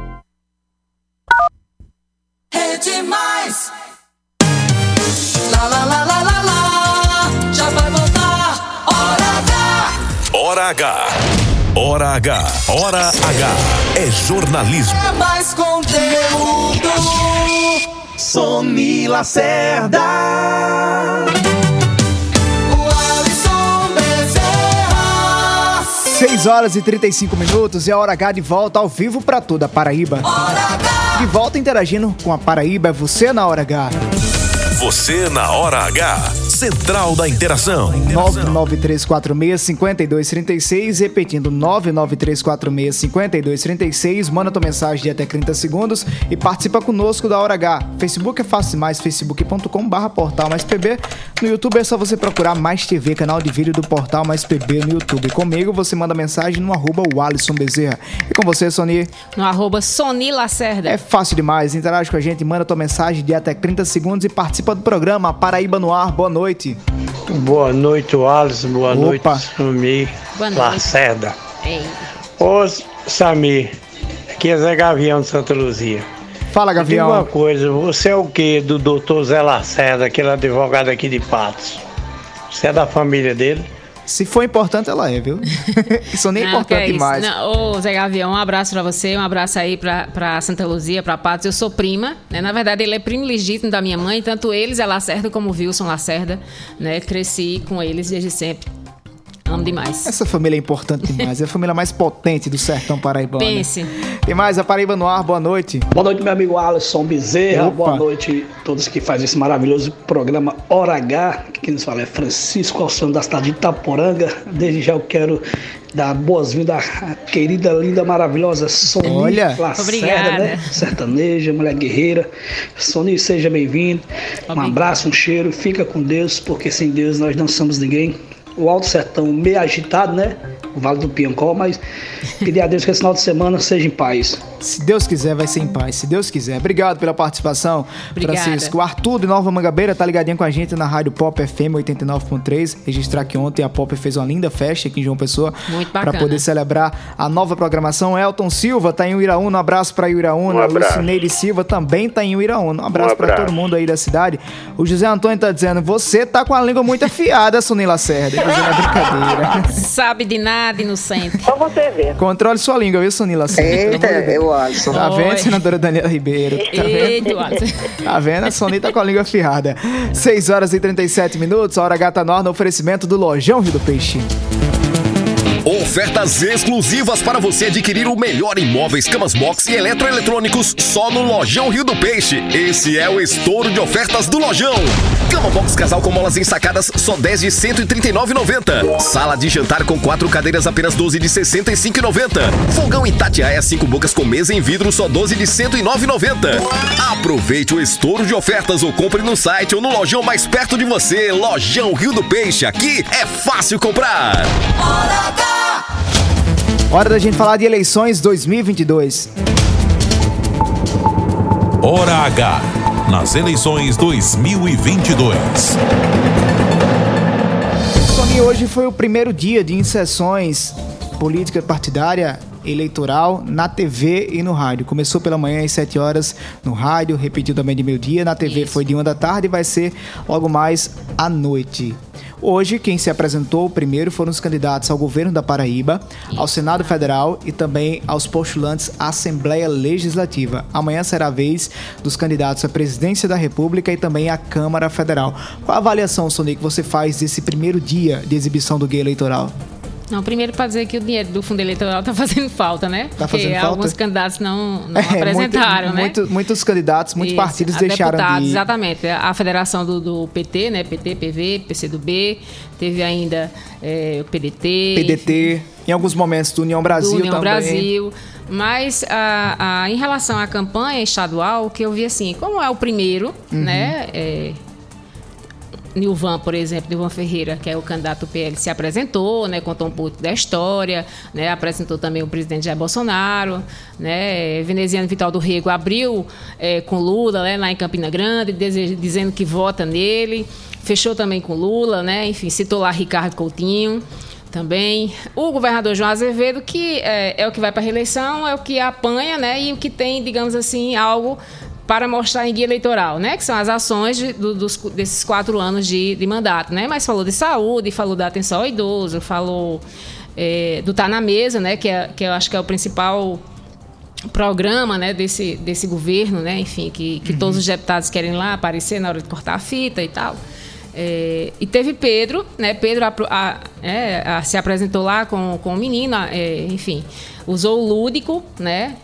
Lá, lá, lá, lá, lá, lá. Já vai voltar. Hora H. Hora H. Hora H. Hora H. É jornalismo. É mais conteúdo. Sony Lacerda. O Alisson Bezerra. 6 horas e 35 minutos e a Hora H de volta ao vivo pra toda a Paraíba. De volta interagindo com a Paraíba é você na Hora H. Você na Hora H. Central da Interação. 993465236, repetindo 993465236, manda tua mensagem de até 30 segundos e participa conosco da Hora H. Facebook é fácil mais, facebook.com portal mais pb. No YouTube é só você procurar mais TV, canal de vídeo do portal mais pb no YouTube. Comigo você manda mensagem no arroba o Alisson Bezerra. E com você, Sony? No arroba Sony Lacerda. É fácil demais, interage com a gente, manda tua mensagem de até 30 segundos e participa do programa Paraíba no ar. Boa noite. Boa noite, Alisson. Boa Opa. noite, Samir Boa noite. Lacerda. Ei. Ô, Samir, aqui é Zé Gavião de Santa Luzia. Fala, diga Gavião. uma coisa, você é o que do doutor Zé Lacerda, aquele advogado aqui de Patos? Você é da família dele? Se for importante, ela é, viu? Isso nem é importante é. Não, ô, Zé Gavião, um abraço pra você, um abraço aí pra, pra Santa Luzia, pra Patos. Eu sou prima, né? Na verdade, ele é primo legítimo da minha mãe, tanto eles é Lacerda como o Wilson Lacerda, né? Cresci com eles desde sempre. Amo demais. Essa família é importante demais. É a família mais potente do sertão paraibano. Pense. Tem mais a Paraíba no ar. Boa noite. Boa noite, meu amigo Alisson Bezerra. Opa. Boa noite a todos que fazem esse maravilhoso programa Hora H. Quem nos fala é Francisco Alciano da cidade de Itaporanga. Desde já eu quero dar boas-vindas à querida, linda, maravilhosa Sony Olha. Lacerda, Obrigada. né? Sertaneja, mulher guerreira. Sony, seja bem-vindo. Um abraço, um cheiro. Fica com Deus, porque sem Deus nós não somos ninguém. O Alto Sertão meio agitado, né? O Vale do Piancó, mas pedir a Deus que esse final de semana seja em paz. Se Deus quiser, vai ser em paz. Se Deus quiser. Obrigado pela participação, Obrigada. Francisco. O Arthur de Nova Mangabeira tá ligadinho com a gente na Rádio Pop FM 89.3. Registrar que ontem a Pop fez uma linda festa aqui em João Pessoa. Muito Pra bacana. poder celebrar a nova programação. Elton Silva tá em Uiraúna. Um abraço pra Uiraúna. Um abraço. Lucineide Silva também tá em Uiraúna. Um abraço Um pra abraço. todo mundo aí da cidade. O José Antônio tá dizendo: Você tá com a língua muito afiada, Sunil Lacerda. Ele dizendo é brincadeira. Sabe de nada, inocente. Só você ver. Controle sua língua, viu, Sunil Lacerda? Eita, Pelo amor de Deus. eu acho. Tá vendo, Oi. senadora Daniela Ribeiro? Tá vendo? Eita, Alisson. Tá vendo? A Sony tá com a língua afiada. 6 horas e 37 minutos, a hora gata no ar no oferecimento do Lojão Rio do Peixe. Ofertas exclusivas para você adquirir o melhor em móveis, camas box e eletroeletrônicos só no Lojão Rio do Peixe. Esse é o estouro de ofertas do Lojão. Cama box casal com molas ensacadas só 10 de 139,90. Sala de jantar com quatro cadeiras apenas 12 de 65,90. Fogão Itatiaia 5 bocas com mesa em vidro só 12 de 109,90. Aproveite o estouro de ofertas ou compre no site ou no lojão mais perto de você. Lojão Rio do Peixe. Aqui é fácil comprar. Hora da gente falar de eleições 2022. Hora H. Nas eleições 2022. Sony, hoje foi o primeiro dia de inserções política partidária eleitoral na TV e no rádio. Começou pela manhã às 7 horas no rádio, repetiu também de meio-dia. Na TV foi de 1 da tarde e vai ser logo mais à noite. Hoje, quem se apresentou primeiro foram os candidatos ao governo da Paraíba, ao Senado Federal e também aos postulantes à Assembleia Legislativa. Amanhã será a vez dos candidatos à presidência da República e também à Câmara Federal. Qual a avaliação, Sonic, que você faz desse primeiro dia de exibição do guia eleitoral? Não, primeiro para dizer que o dinheiro do fundo eleitoral está fazendo falta, né? Tá Porque fazendo falta? alguns candidatos não, não É, apresentaram, muito- né? muito- muitos candidatos, muitos Isso, partidos deixaram deputados, de. Exatamente. A federação do, do PT, né? PT, PV, PCdoB, teve ainda é, o PDT. PDT, em alguns momentos do União Brasil do União também. Brasil. Mas a, a- em relação à campanha estadual, o que eu vi assim, como é o primeiro, Uhum. né? É, Nilvan, por exemplo, Nilvan Ferreira, que é o candidato PL, se apresentou, né, contou um pouco da história, né, apresentou também o presidente Jair Bolsonaro, né, Veneziano Vital do Rego abriu eh, com Lula, né, lá em Campina Grande, dizendo que vota nele, fechou também com Lula, né, enfim, citou lá Ricardo Coutinho também. O governador João Azevedo, que é, é o que vai para a reeleição, é o que apanha, né, e o que tem, digamos assim, algo para mostrar em guia eleitoral, né? Que são as ações de- do- dos, desses quatro anos de, de mandato, né? Mas falou de saúde, falou da atenção ao idoso, falou é, do Tá na Mesa, né? Que, é, que eu acho que é o principal programa né, desse, desse governo, né? Enfim, que, que todos os deputados querem lá aparecer na hora de cortar a fita e tal. É, e teve Pedro, né? Pedro apro- a- é, a- se apresentou lá com, com o menino, é, enfim, usou o lúdico, né?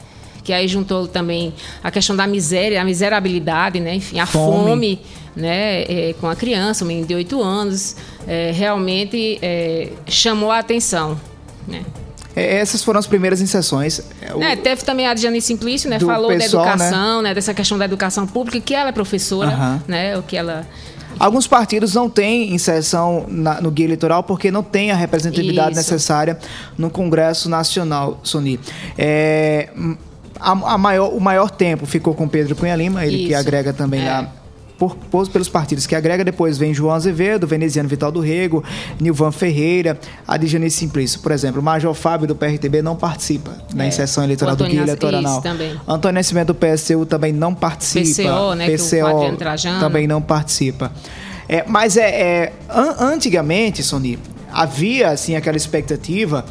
Que aí juntou também a questão da miséria, a miserabilidade, né? Enfim, a Fome. fome, né? é, com a criança, um menino de 8 anos, é, realmente é, chamou a atenção, né? É, Essas foram as primeiras inserções. É, o- É, teve também a Diane Simplício, né? Do Falou pessoal, da educação, né? Dessa questão da educação pública, que ela é professora, Aham. né? O que ela. Alguns partidos não têm inserção na- no guia eleitoral porque não tem a representatividade Isso. necessária no Congresso Nacional, Sony. É, a, a maior, o maior tempo ficou com Pedro Cunha Lima, ele que Isso. agrega também É. lá. Por, por- pelos partidos que agrega, depois vem João Azevedo, Veneziano Vital do Rego, Nilvan Ferreira, Adjani Simplício. Por exemplo, o Major Fábio do PRTB não participa na É. inserção eleitoral do guia eleitoral. Antônio Nascimento do PSU também não participa. PCO, né, que PCO também não participa. É, mas é, é, an- antigamente, Sony, havia assim aquela expectativa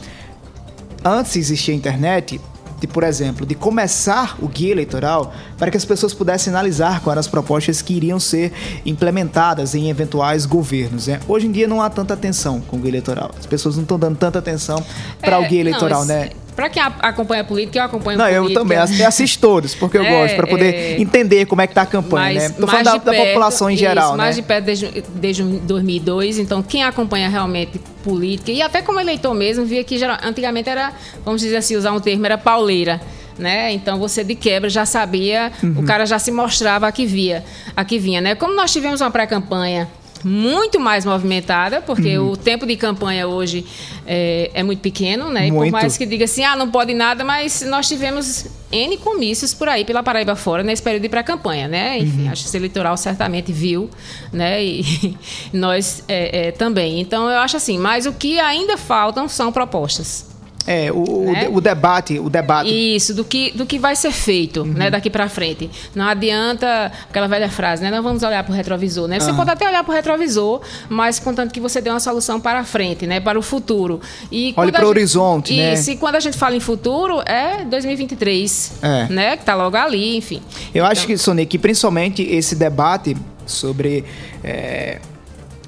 antes de existir a internet, de, por exemplo, de começar o guia eleitoral para que as pessoas pudessem analisar quais eram as propostas que iriam ser implementadas em eventuais governos. Né? Hoje em dia não há tanta atenção com o guia eleitoral. As pessoas não estão dando tanta atenção para É, o guia não, eleitoral, esse- né? Pra quem acompanha a política, eu acompanho Não, eu política. também ass- eu assisto todos, porque eu É, gosto, para poder é. entender como é que tá a campanha, mais, né? Tô mais falando da, de da perto, população em isso, geral, né? mais de perto desde, desde 2002. Então, quem acompanha realmente política, e até como eleitor mesmo, via que geral- antigamente era, vamos dizer assim, usar um termo, era pauleira. Né? Então você de quebra já sabia, Uhum. o cara já se mostrava a que via, a que vinha, né? Como nós tivemos uma pré-campanha muito mais movimentada, porque Uhum. o tempo de campanha hoje é, é muito pequeno, né? E por Muito. mais que diga assim, ah, não pode nada, mas nós tivemos N comícios por aí pela Paraíba fora nesse período de pré-campanha, né? Enfim, Uhum. a Justiça Eleitoral certamente viu, né? E nós é, é, também. Então eu acho assim, mas o que ainda faltam são propostas. É, o, o Né? o debate, o debate Isso, do que, do que vai ser feito, Uhum. né, daqui pra frente. Não adianta aquela velha frase, né? Não vamos olhar pro retrovisor, né? Você Aham. pode até olhar pro retrovisor, mas contanto que você dê uma solução para a frente, né? Para o futuro. E Olhe quando a pro gente- horizonte, né? Isso, e quando a gente fala em futuro, é 2023, É. né? Que tá logo ali, enfim. Eu acho que, Sony, que principalmente esse debate sobre. é,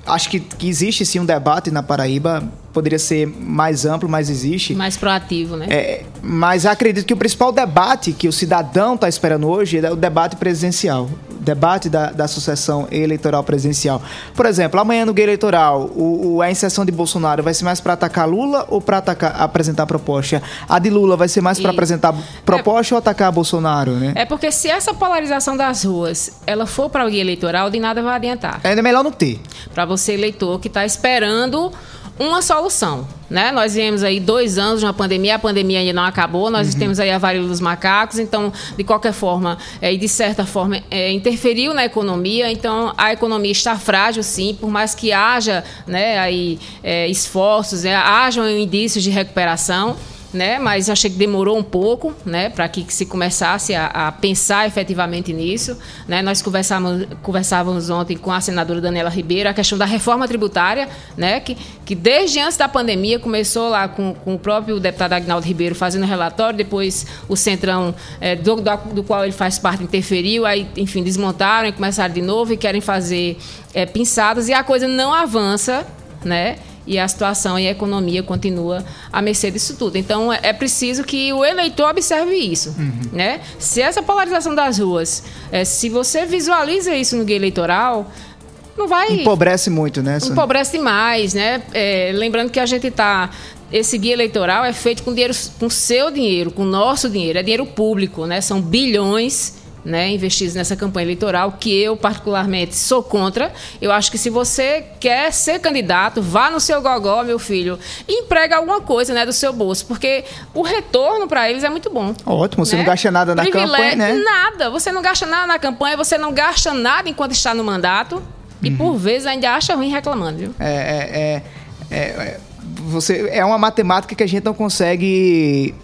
acho que, que existe sim um debate na Paraíba, poderia ser mais amplo, mas existe. Mais proativo, né? É, mas acredito que o principal debate que o cidadão está esperando hoje é o debate presidencial. O debate da, da sucessão eleitoral presidencial. Por exemplo, amanhã no guia eleitoral, o, o- a inserção de Bolsonaro vai ser mais para atacar Lula ou para apresentar proposta? A de Lula vai ser mais para apresentar proposta ou atacar Bolsonaro, né? É porque se essa polarização das ruas ela for para o guia eleitoral, de nada vai adiantar. É melhor não ter. Para você, eleitor, que está esperando uma solução. Né? Nós viemos aí dois anos de uma pandemia, a pandemia ainda não acabou, nós temos aí a varíola dos macacos, então, de qualquer forma, é, e de certa forma, é, interferiu na economia, então a economia está frágil, sim, por mais que haja né, aí, é, esforços, né, hajam indícios de recuperação. Né? Mas achei que demorou um pouco, né? Para que se começasse a, a, pensar efetivamente nisso, né? Nós conversávamos, conversávamos ontem com a senadora Daniela Ribeiro a questão da reforma tributária, né? Que, que desde antes da pandemia começou lá com, com o próprio deputado Agnaldo Ribeiro fazendo relatório, depois o Centrão, é, do, do, do, qual ele faz parte, interferiu, aí, enfim, desmontaram e começaram de novo e querem fazer é, pinçadas e a coisa não avança, né? E a situação e a economia continua à mercê disso tudo. Então é, é preciso que o eleitor observe isso, uhum. né? Se essa polarização das ruas, é, se você visualiza isso no guia eleitoral, não vai empobrece muito, né? Sônia? Empobrece demais, né? É, lembrando que a gente está esse guia eleitoral é feito com dinheiro, com seu dinheiro, com nosso dinheiro, é dinheiro público, né? São bilhões né, investidos nessa campanha eleitoral, que eu particularmente sou contra. Eu acho que se você quer ser candidato, vá no seu gogó, meu filho, e emprega alguma coisa, né, do seu bolso, porque o retorno para eles é muito bom. Ótimo, você né? não gasta nada na Privilégio, campanha, né? Nada, você não gasta nada na campanha, você não gasta nada enquanto está no mandato. E uhum. por vezes ainda acha ruim reclamando, viu? É, é, é, é, você, é uma matemática que a gente não consegue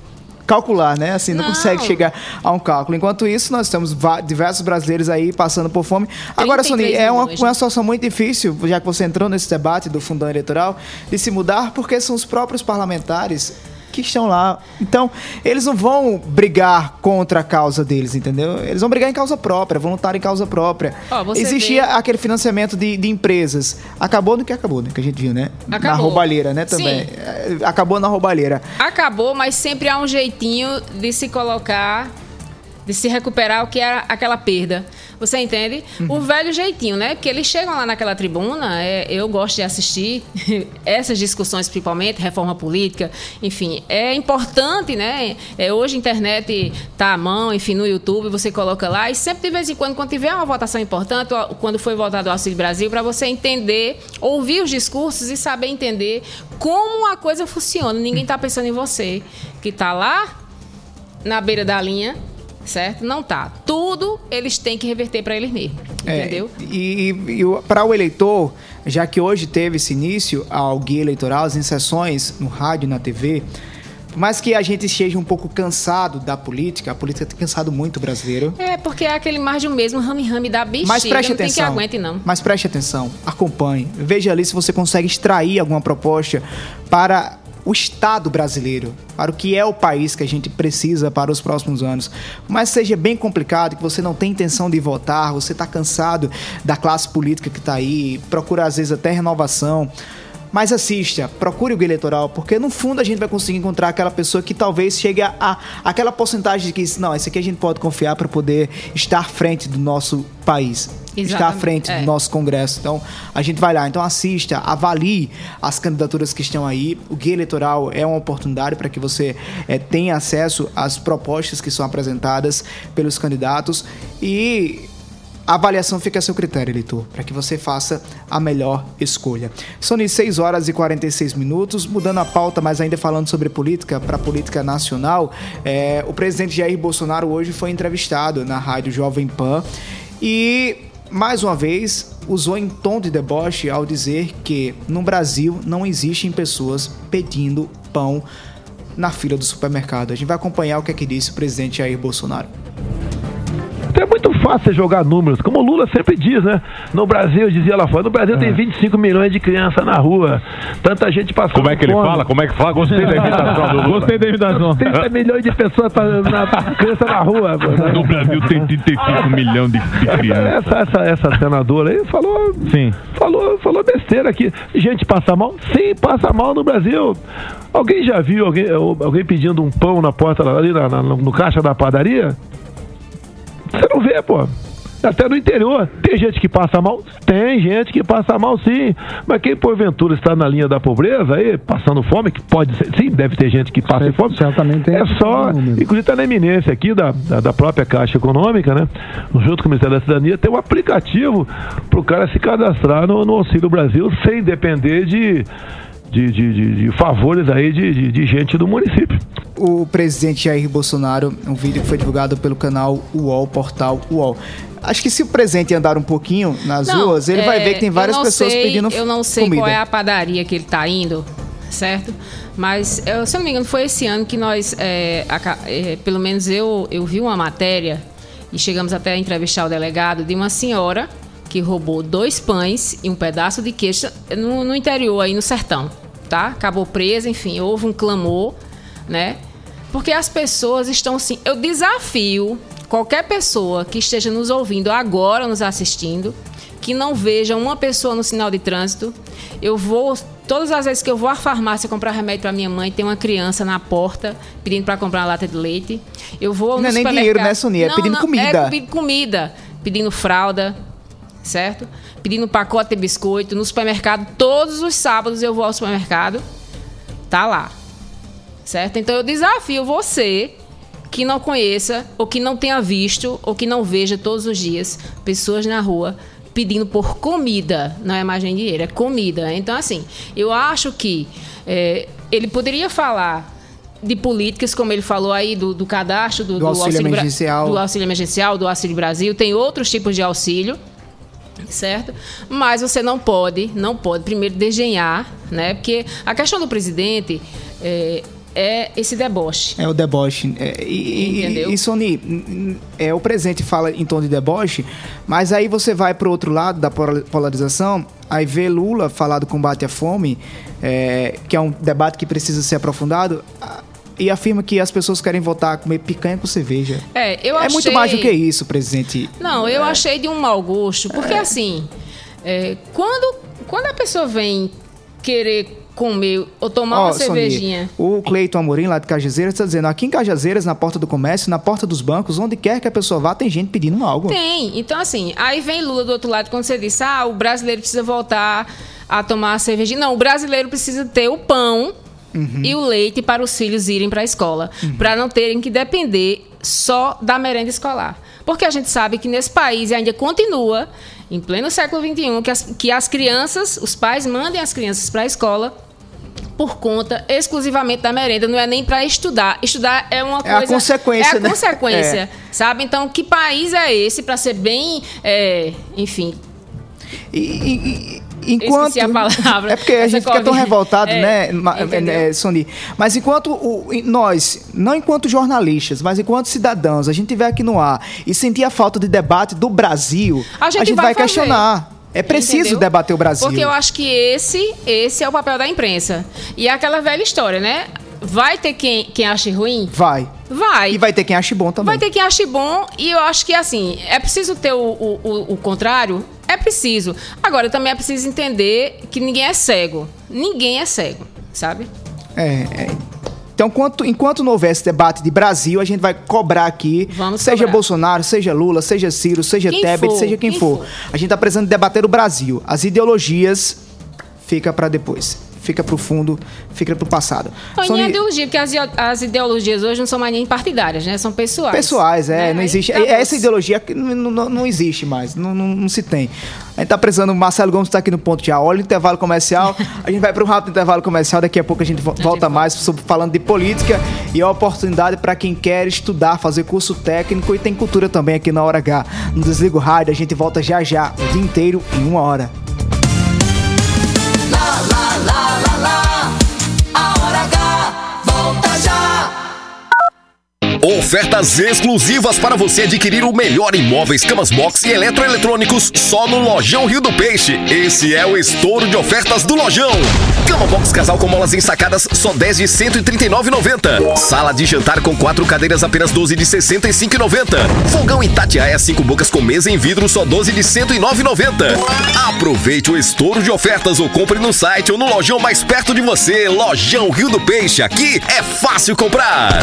calcular, né? Assim, não, não, consegue chegar a um cálculo. Enquanto isso, nós temos diversos brasileiros aí passando por fome. Agora, Sony, é uma, uma situação muito difícil, já que você entrou nesse debate do fundão eleitoral, de se mudar, porque são os próprios parlamentares que estão lá. Então, eles não vão brigar contra a causa deles, entendeu? Eles vão brigar em causa própria, vão lutar em causa própria. Existia vê... aquele financiamento de, de, empresas. Acabou no que acabou, né? Que a gente viu, né? Acabou. Na roubalheira, né? Também. Sim. É, acabou na roubalheira. Acabou, mas sempre há um jeitinho de se colocar de se recuperar o que era aquela perda. Você entende? Uhum. O velho jeitinho, né? Porque eles chegam lá naquela tribuna, é, eu gosto de assistir essas discussões, principalmente, reforma política, enfim, é importante, né? É, hoje a internet tá à mão, enfim, no YouTube, você coloca lá, e sempre de vez em quando, quando tiver uma votação importante, quando foi votado o Auxílio Brasil, para você entender, ouvir os discursos e saber entender como a coisa funciona. Ninguém está pensando em você, que está lá na beira da linha certo? Não tá. Tudo eles têm que reverter para eles mesmos, é, entendeu? E, e, e para o eleitor, já que hoje teve esse início ao guia eleitoral, as inserções no rádio e na TV, por mais que a gente esteja um pouco cansado da política, a política tem cansado muito o brasileiro. É, porque é aquele mais de um mesmo rame-rame da bexiga. Mas preste não atenção. Tem que aguente, não. Mas preste atenção, acompanhe. Veja ali se você consegue extrair alguma proposta para o Estado brasileiro, para o que é o país que a gente precisa para os próximos anos. Mas seja bem complicado, que você não tem intenção de votar, você está cansado da classe política que está aí, procura às vezes até renovação. Mas assista, procure o guia eleitoral, porque no fundo a gente vai conseguir encontrar aquela pessoa que talvez chegue a, a aquela porcentagem de que, não, esse aqui a gente pode confiar para poder estar à frente do nosso país. Exatamente. Estar à frente é. do nosso Congresso. Então, a gente vai lá. Então, assista, avalie as candidaturas que estão aí. O guia eleitoral é uma oportunidade para que você é, tenha acesso às propostas que são apresentadas pelos candidatos e a avaliação fica a seu critério, eleitor, para que você faça a melhor escolha. São 6 horas e 46 minutos, mudando a pauta, mas ainda falando sobre política, para política nacional. É, o presidente Jair Bolsonaro hoje foi entrevistado na rádio Jovem Pan e, mais uma vez, usou em tom de deboche ao dizer que no Brasil não existem pessoas pedindo pão na fila do supermercado. A gente vai acompanhar o que é que disse o presidente Jair Bolsonaro. Então é muito fácil jogar números, como o Lula sempre diz, né? No Brasil, dizia lá fora, no Brasil é. tem 25 milhões de crianças na rua, tanta gente passando Como é que ele fala? Como é que fala? Gostei da imitação do Lula. Gostei da imitação. 30 milhões de pessoas na, criança na rua. No Brasil tem 35 milhões de, de crianças. Essa, essa, essa senadora aí falou, Sim. falou, falou besteira aqui. Gente passa mal? Sim, passa mal no Brasil. Alguém já viu alguém, alguém pedindo um pão na porta ali na, na, no caixa da padaria? Você não vê, pô. Até no interior. Tem gente que passa mal? Tem gente que passa mal, sim. Mas quem porventura está na linha da pobreza aí, passando fome, que pode ser, sim, deve ter gente que passa fome. Certamente tem. É só, inclusive está na eminência aqui da, da, da, própria Caixa Econômica, né? Junto com o Ministério da Cidadania, tem um aplicativo para o cara se cadastrar no, no Auxílio Brasil sem depender de de, de, de, de favores aí de, de, gente do município. O presidente Jair Bolsonaro, um vídeo que foi divulgado pelo canal UOL, portal UOL. Acho que se o presidente andar um pouquinho nas não, ruas, ele é, vai ver que tem várias pessoas sei, pedindo Eu não sei comida. qual é a padaria que ele está indo, certo? Mas, eu, se eu não me engano, foi esse ano que nós, é, aca- é, pelo menos eu, eu vi uma matéria e chegamos até a entrevistar o delegado de uma senhora que roubou dois pães e um pedaço de queijo no, no interior, aí no sertão, tá? Acabou presa, enfim, houve um clamor, né? Porque as pessoas estão assim. Eu desafio qualquer pessoa que esteja nos ouvindo agora, nos assistindo, que não veja uma pessoa no sinal de trânsito. Eu vou. Todas as vezes que eu vou à farmácia comprar remédio para minha mãe, tem uma criança na porta pedindo para comprar uma lata de leite. Eu vou Não no é nem dinheiro, né, Sonia? É Não, pedindo não, comida. É pedindo comida, pedindo fralda, certo? Pedindo pacote de biscoito no supermercado. Todos os sábados eu vou ao supermercado, tá lá, certo? Então eu desafio você que não conheça, ou que não tenha visto, ou que não veja todos os dias pessoas na rua pedindo por comida, não é mais nem dinheiro, é comida. Então, assim, eu acho que é, ele poderia falar de políticas, como ele falou aí, do, do cadastro, do, Do auxílio Bra- emergencial. do auxílio emergencial, do Auxílio Brasil, tem outros tipos de auxílio certo? Mas você não pode, não pode primeiro desenhar, né? Porque a questão do presidente é, é esse deboche. É o deboche. É, e, e- Entendeu? e, Sony, n- n- é, o presente fala em tom de deboche, mas aí você vai pro outro lado da pola- polarização, aí vê Lula falar do combate à fome, é, que é um debate que precisa ser aprofundado, e afirma que as pessoas querem voltar a comer picanha com cerveja. É, eu é achei... muito mais do que isso, presidente. Não, eu achei de um mau gosto, porque assim, é, quando, quando a pessoa vem querer comer ou tomar Ó, uma cervejinha. o Cleiton Amorim, lá de Cajazeiras, está dizendo: aqui em Cajazeiras, na porta do comércio, na porta dos bancos, onde quer que a pessoa vá, tem gente pedindo algo. Tem. Então, assim, aí vem Lula do outro lado quando você disse, ah, o brasileiro precisa voltar a tomar a cervejinha. Não, o brasileiro precisa ter o pão Uhum. e o leite para os filhos irem para a escola, para não terem que depender só da merenda escolar. Porque a gente sabe que nesse país ainda continua, em pleno século XXI, que as, que as crianças, os pais mandem as crianças para a escola por conta exclusivamente da merenda, não é nem para estudar. Estudar é uma É a coisa. consequência, É a né? consequência, É. sabe? Então, que país é esse para ser bem, é, enfim. Enquanto... A palavra. É porque a gente fica tão Covid. revoltado, É, né, entendeu? né, Sony? Mas enquanto o- nós, não enquanto jornalistas, mas enquanto cidadãos, a gente estiver aqui no ar e sentir a falta de debate do Brasil, A gente vai vai, fazer. questionar. É preciso Entendeu? debater o Brasil. Porque eu acho que esse, esse é o papel da imprensa. E é aquela velha história, né? Vai ter quem, quem ache ruim? Vai. Vai. E vai ter quem ache bom também. Vai ter quem ache bom e eu acho que assim, é preciso ter o, o, o- o contrário? É preciso. Agora, também é preciso entender que ninguém é cego. Ninguém é cego, sabe? É, é. Então, enquanto, enquanto não houver esse debate de Brasil, a gente vai cobrar aqui, seja cobrar. Bolsonaro, seja Lula, seja Ciro, seja Quem Tebet, for, seja quem, quem for. for. A gente tá precisando debater o Brasil. As ideologias fica para depois. Fica pro fundo, fica pro passado. Não, e Sony- nem ideologia, porque as, as ideologias hoje não são mais nem partidárias, né? São pessoais. Pessoais, é, Né? não existe. acabou. Essa ideologia que não, não, não existe mais, não, não, não se tem. A gente tá precisando, o Marcelo Gomes tá aqui no ponto já. Olha o intervalo comercial. A gente vai para um rápido intervalo comercial, daqui a pouco a gente vo- volta mais sobre, falando de política e a oportunidade para quem quer estudar, fazer curso técnico e tem cultura também aqui na Hora H. Não desliga o rádio, a gente volta já já, o dia inteiro em uma hora. Lá, lá, lá, lá, Ofertas exclusivas para você adquirir o melhor em móveis, camas box e eletroeletrônicos só no Lojão Rio do Peixe. Esse é o estouro de ofertas do Lojão. Cama box casal com molas ensacadas só 10 de 139,90. Sala de jantar com quatro cadeiras apenas 12 de 65,90. Fogão Itatiaia cinco bocas com mesa em vidro só 12 de 109,90. Aproveite o estouro de ofertas ou compre no site ou no lojão mais perto de você. Lojão Rio do Peixe. Aqui é fácil comprar.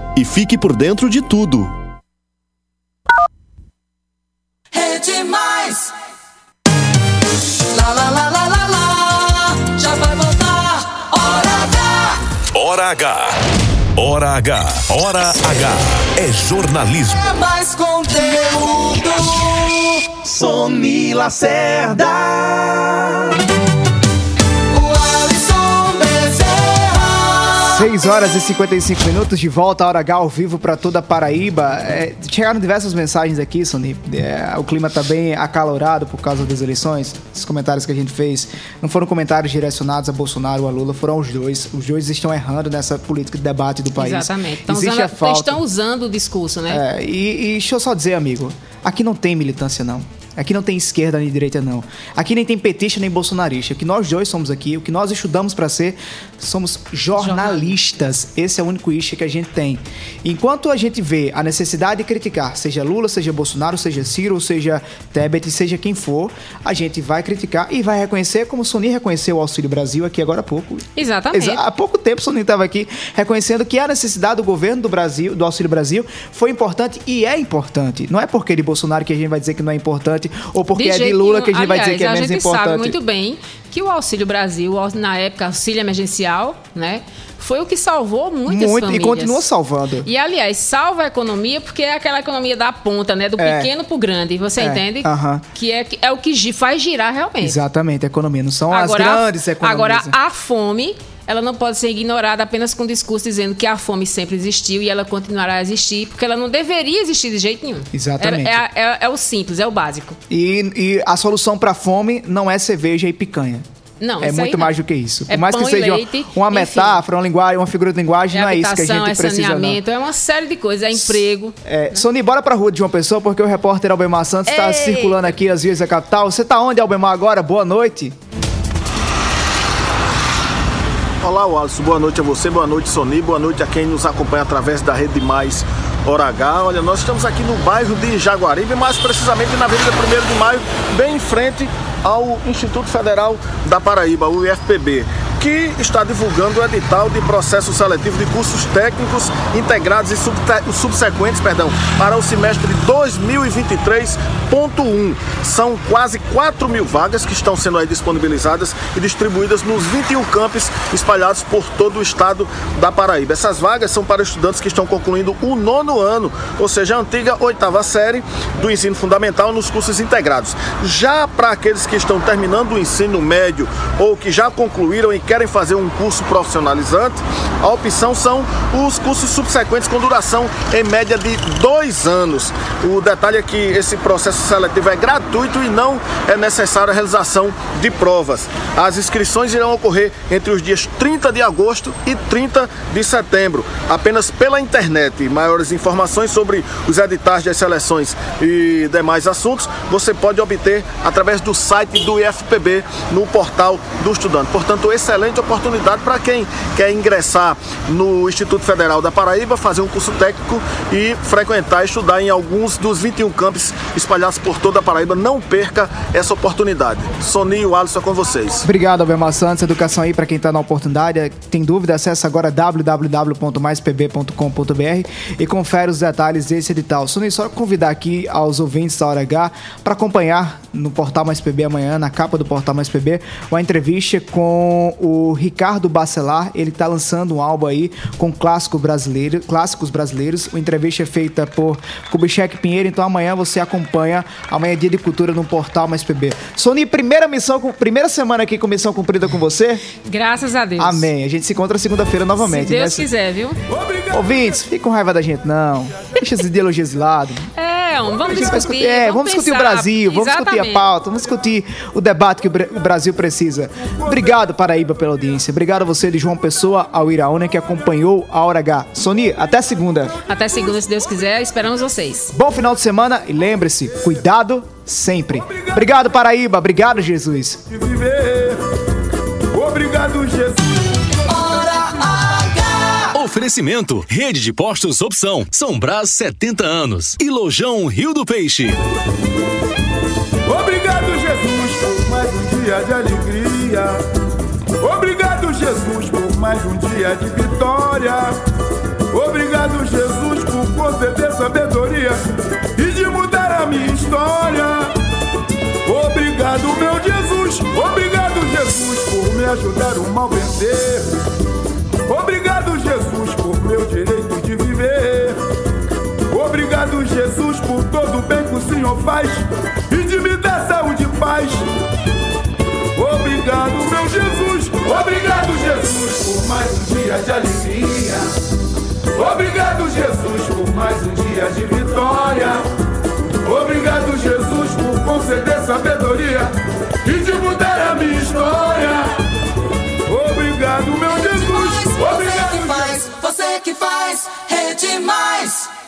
e fique por dentro de tudo. Rede Mais. Lá, lá, lá, lá, lá, lá. Já vai voltar. Hora H. Hora H. Hora H. Hora H. É jornalismo. É mais conteúdo. Sony Lacerda. 6 horas e 55 minutos de volta, a hora H ao vivo para toda a Paraíba. É, chegaram diversas mensagens aqui, Sony. É, o clima tá bem acalorado por causa das eleições. Esses comentários que a gente fez não foram comentários direcionados a Bolsonaro ou a Lula, foram os dois. Os dois estão errando nessa política de debate do país. Exatamente. Estão Existe usando, a falta. estão usando o discurso, né? É, e, e deixa eu só dizer, amigo, aqui não tem militância, não. Aqui não tem esquerda nem direita, não. Aqui nem tem petista nem bolsonarista. O que nós dois somos aqui, o que nós estudamos para ser, somos jornalistas. Esse é o único issue que a gente tem. Enquanto a gente vê a necessidade de criticar, seja Lula, seja Bolsonaro, seja Ciro, seja Tebet, seja quem for, a gente vai criticar e vai reconhecer, como o Sony reconheceu o Auxílio Brasil aqui agora há pouco. Exatamente. Exa- Há pouco tempo o Soninho estava aqui reconhecendo que a necessidade do governo do Brasil, do Auxílio Brasil, foi importante e é importante. Não é porque de Bolsonaro que a gente vai dizer que não é importante, ou porque é de Lula que a gente vai dizer que é Aliás, menos a gente importante. sabe muito bem que o Auxílio Brasil, na época, auxílio emergencial, né? Foi o que salvou muitas Muito, e famílias. continua salvando. E, aliás, salva a economia porque é aquela economia da ponta, né? Do É. pequeno pro grande, você É, entende? Que é, é o que faz girar realmente. Exatamente, a economia. Não são Agora, as grandes economias. Agora, a fome, ela não pode ser ignorada apenas com um discurso dizendo que a fome sempre existiu e ela continuará a existir, porque ela não deveria existir de jeito nenhum. Exatamente. É, é- é- é o simples, é o básico. E, e a solução para a fome não é cerveja e picanha. Não, é muito não. mais do que isso. É Por mais que seja leite, uma enfim. metáfora, uma linguagem, uma figura de linguagem, É não é isso que a gente é precisa. Não. saneamento, é uma série de coisas, é emprego. É, Sony, bora pra rua de João Pessoa, porque o repórter Albemar Santos está circulando aqui as vias da capital. Você tá onde, Albemar, agora? Boa noite. Olá, Alisson. Boa noite a você, boa noite, Sony. Boa noite a quem nos acompanha através da Rede Mais Hora H. Olha, nós estamos aqui no bairro de Jaguaribe, mais precisamente na Avenida 1 de Maio, bem em frente ao Instituto Federal da Paraíba, o IFPB, que está divulgando o edital de processo seletivo de cursos técnicos integrados e subsequentes perdão, para o semestre de 2023.1. São quase 4 mil vagas que estão sendo disponibilizadas e distribuídas nos 21 campos espalhados por todo o estado da Paraíba. Essas vagas são para estudantes que estão concluindo o nono ano, ou seja, a antiga oitava série do ensino fundamental nos cursos integrados. Já para aqueles que estão terminando o ensino médio ou que já concluíram e querem fazer um curso profissionalizante, a opção são os cursos subsequentes com duração em média de dois anos. O detalhe é que esse processo seletivo é gratuito e não é necessária a realização de provas. As inscrições irão ocorrer entre os dias 30 de agosto e 30 de setembro, apenas pela internet. Maiores informações sobre os editais das seleções e demais assuntos você pode obter através do site do IFPB no portal do estudante. Portanto, excelente oportunidade para quem quer ingressar no Instituto Federal da Paraíba, fazer um curso técnico e frequentar, estudar em alguns dos 21 campos espalhados por toda a Paraíba. Não perca essa oportunidade. Soninho Alisson é com vocês. Obrigado, Albemar Santos. Educação aí para quem está na oportunidade. Tem dúvida? Acesse agora www.maispb.com.br e confere os detalhes desse edital. Soninho, só convidar aqui aos ouvintes da Hora H para acompanhar no Portal Mais PB amanhã, na capa do Portal Mais PB, uma entrevista com o Ricardo Bacelar. Ele está lançando um álbum aí com clássico brasileiro, clássicos brasileiros. Uma entrevista é feita por Kubitschek Pinheiro. Então amanhã você acompanha. Amanhã é dia de cultura no Portal Mais PB. Sony, primeira missão, primeira semana aqui com missão cumprida com você. Graças a Deus. Amém. A gente se encontra segunda-feira novamente. Se Deus né? quiser, viu? Ouvintes, fica com raiva da gente, não. Deixa as ideologias de lado. É, vamos gente vai discutir. É, vamos, discutir o. Brasil, vamos discutir a Exatamente. pauta, vamos discutir o debate que o Brasil precisa. Obrigado, Paraíba, pela audiência. Obrigado a você de João Pessoa, ao Iraúna, que acompanhou a Hora H. Sony, até segunda. Até segunda, se Deus quiser. Esperamos vocês. Bom final de semana e lembre-se, cuidado sempre. Obrigado, Paraíba. Obrigado, Jesus. Obrigado, Jesus. Oferecimento: Rede de Postos Opção, São Brás 70 anos e Lojão Rio do Peixe. Obrigado, Jesus, por mais um dia de alegria. Obrigado, Jesus, por mais um dia de vitória. Obrigado, Jesus, por conceder sabedoria e de mudar a minha história. Obrigado, meu Jesus. Obrigado, Jesus, por me ajudar o mal vencer. Obrigado, Jesus, por todo o bem que o Senhor faz e de me dar saúde e paz. Obrigado, meu Jesus. Obrigado, Jesus, por mais um dia de alegria. Obrigado, Jesus, por mais um dia de vitória. Obrigado, Jesus, por conceder sabedoria e de mudar a minha história. Obrigado, meu Jesus. Você Obrigado, que faz, você que faz, rede mais.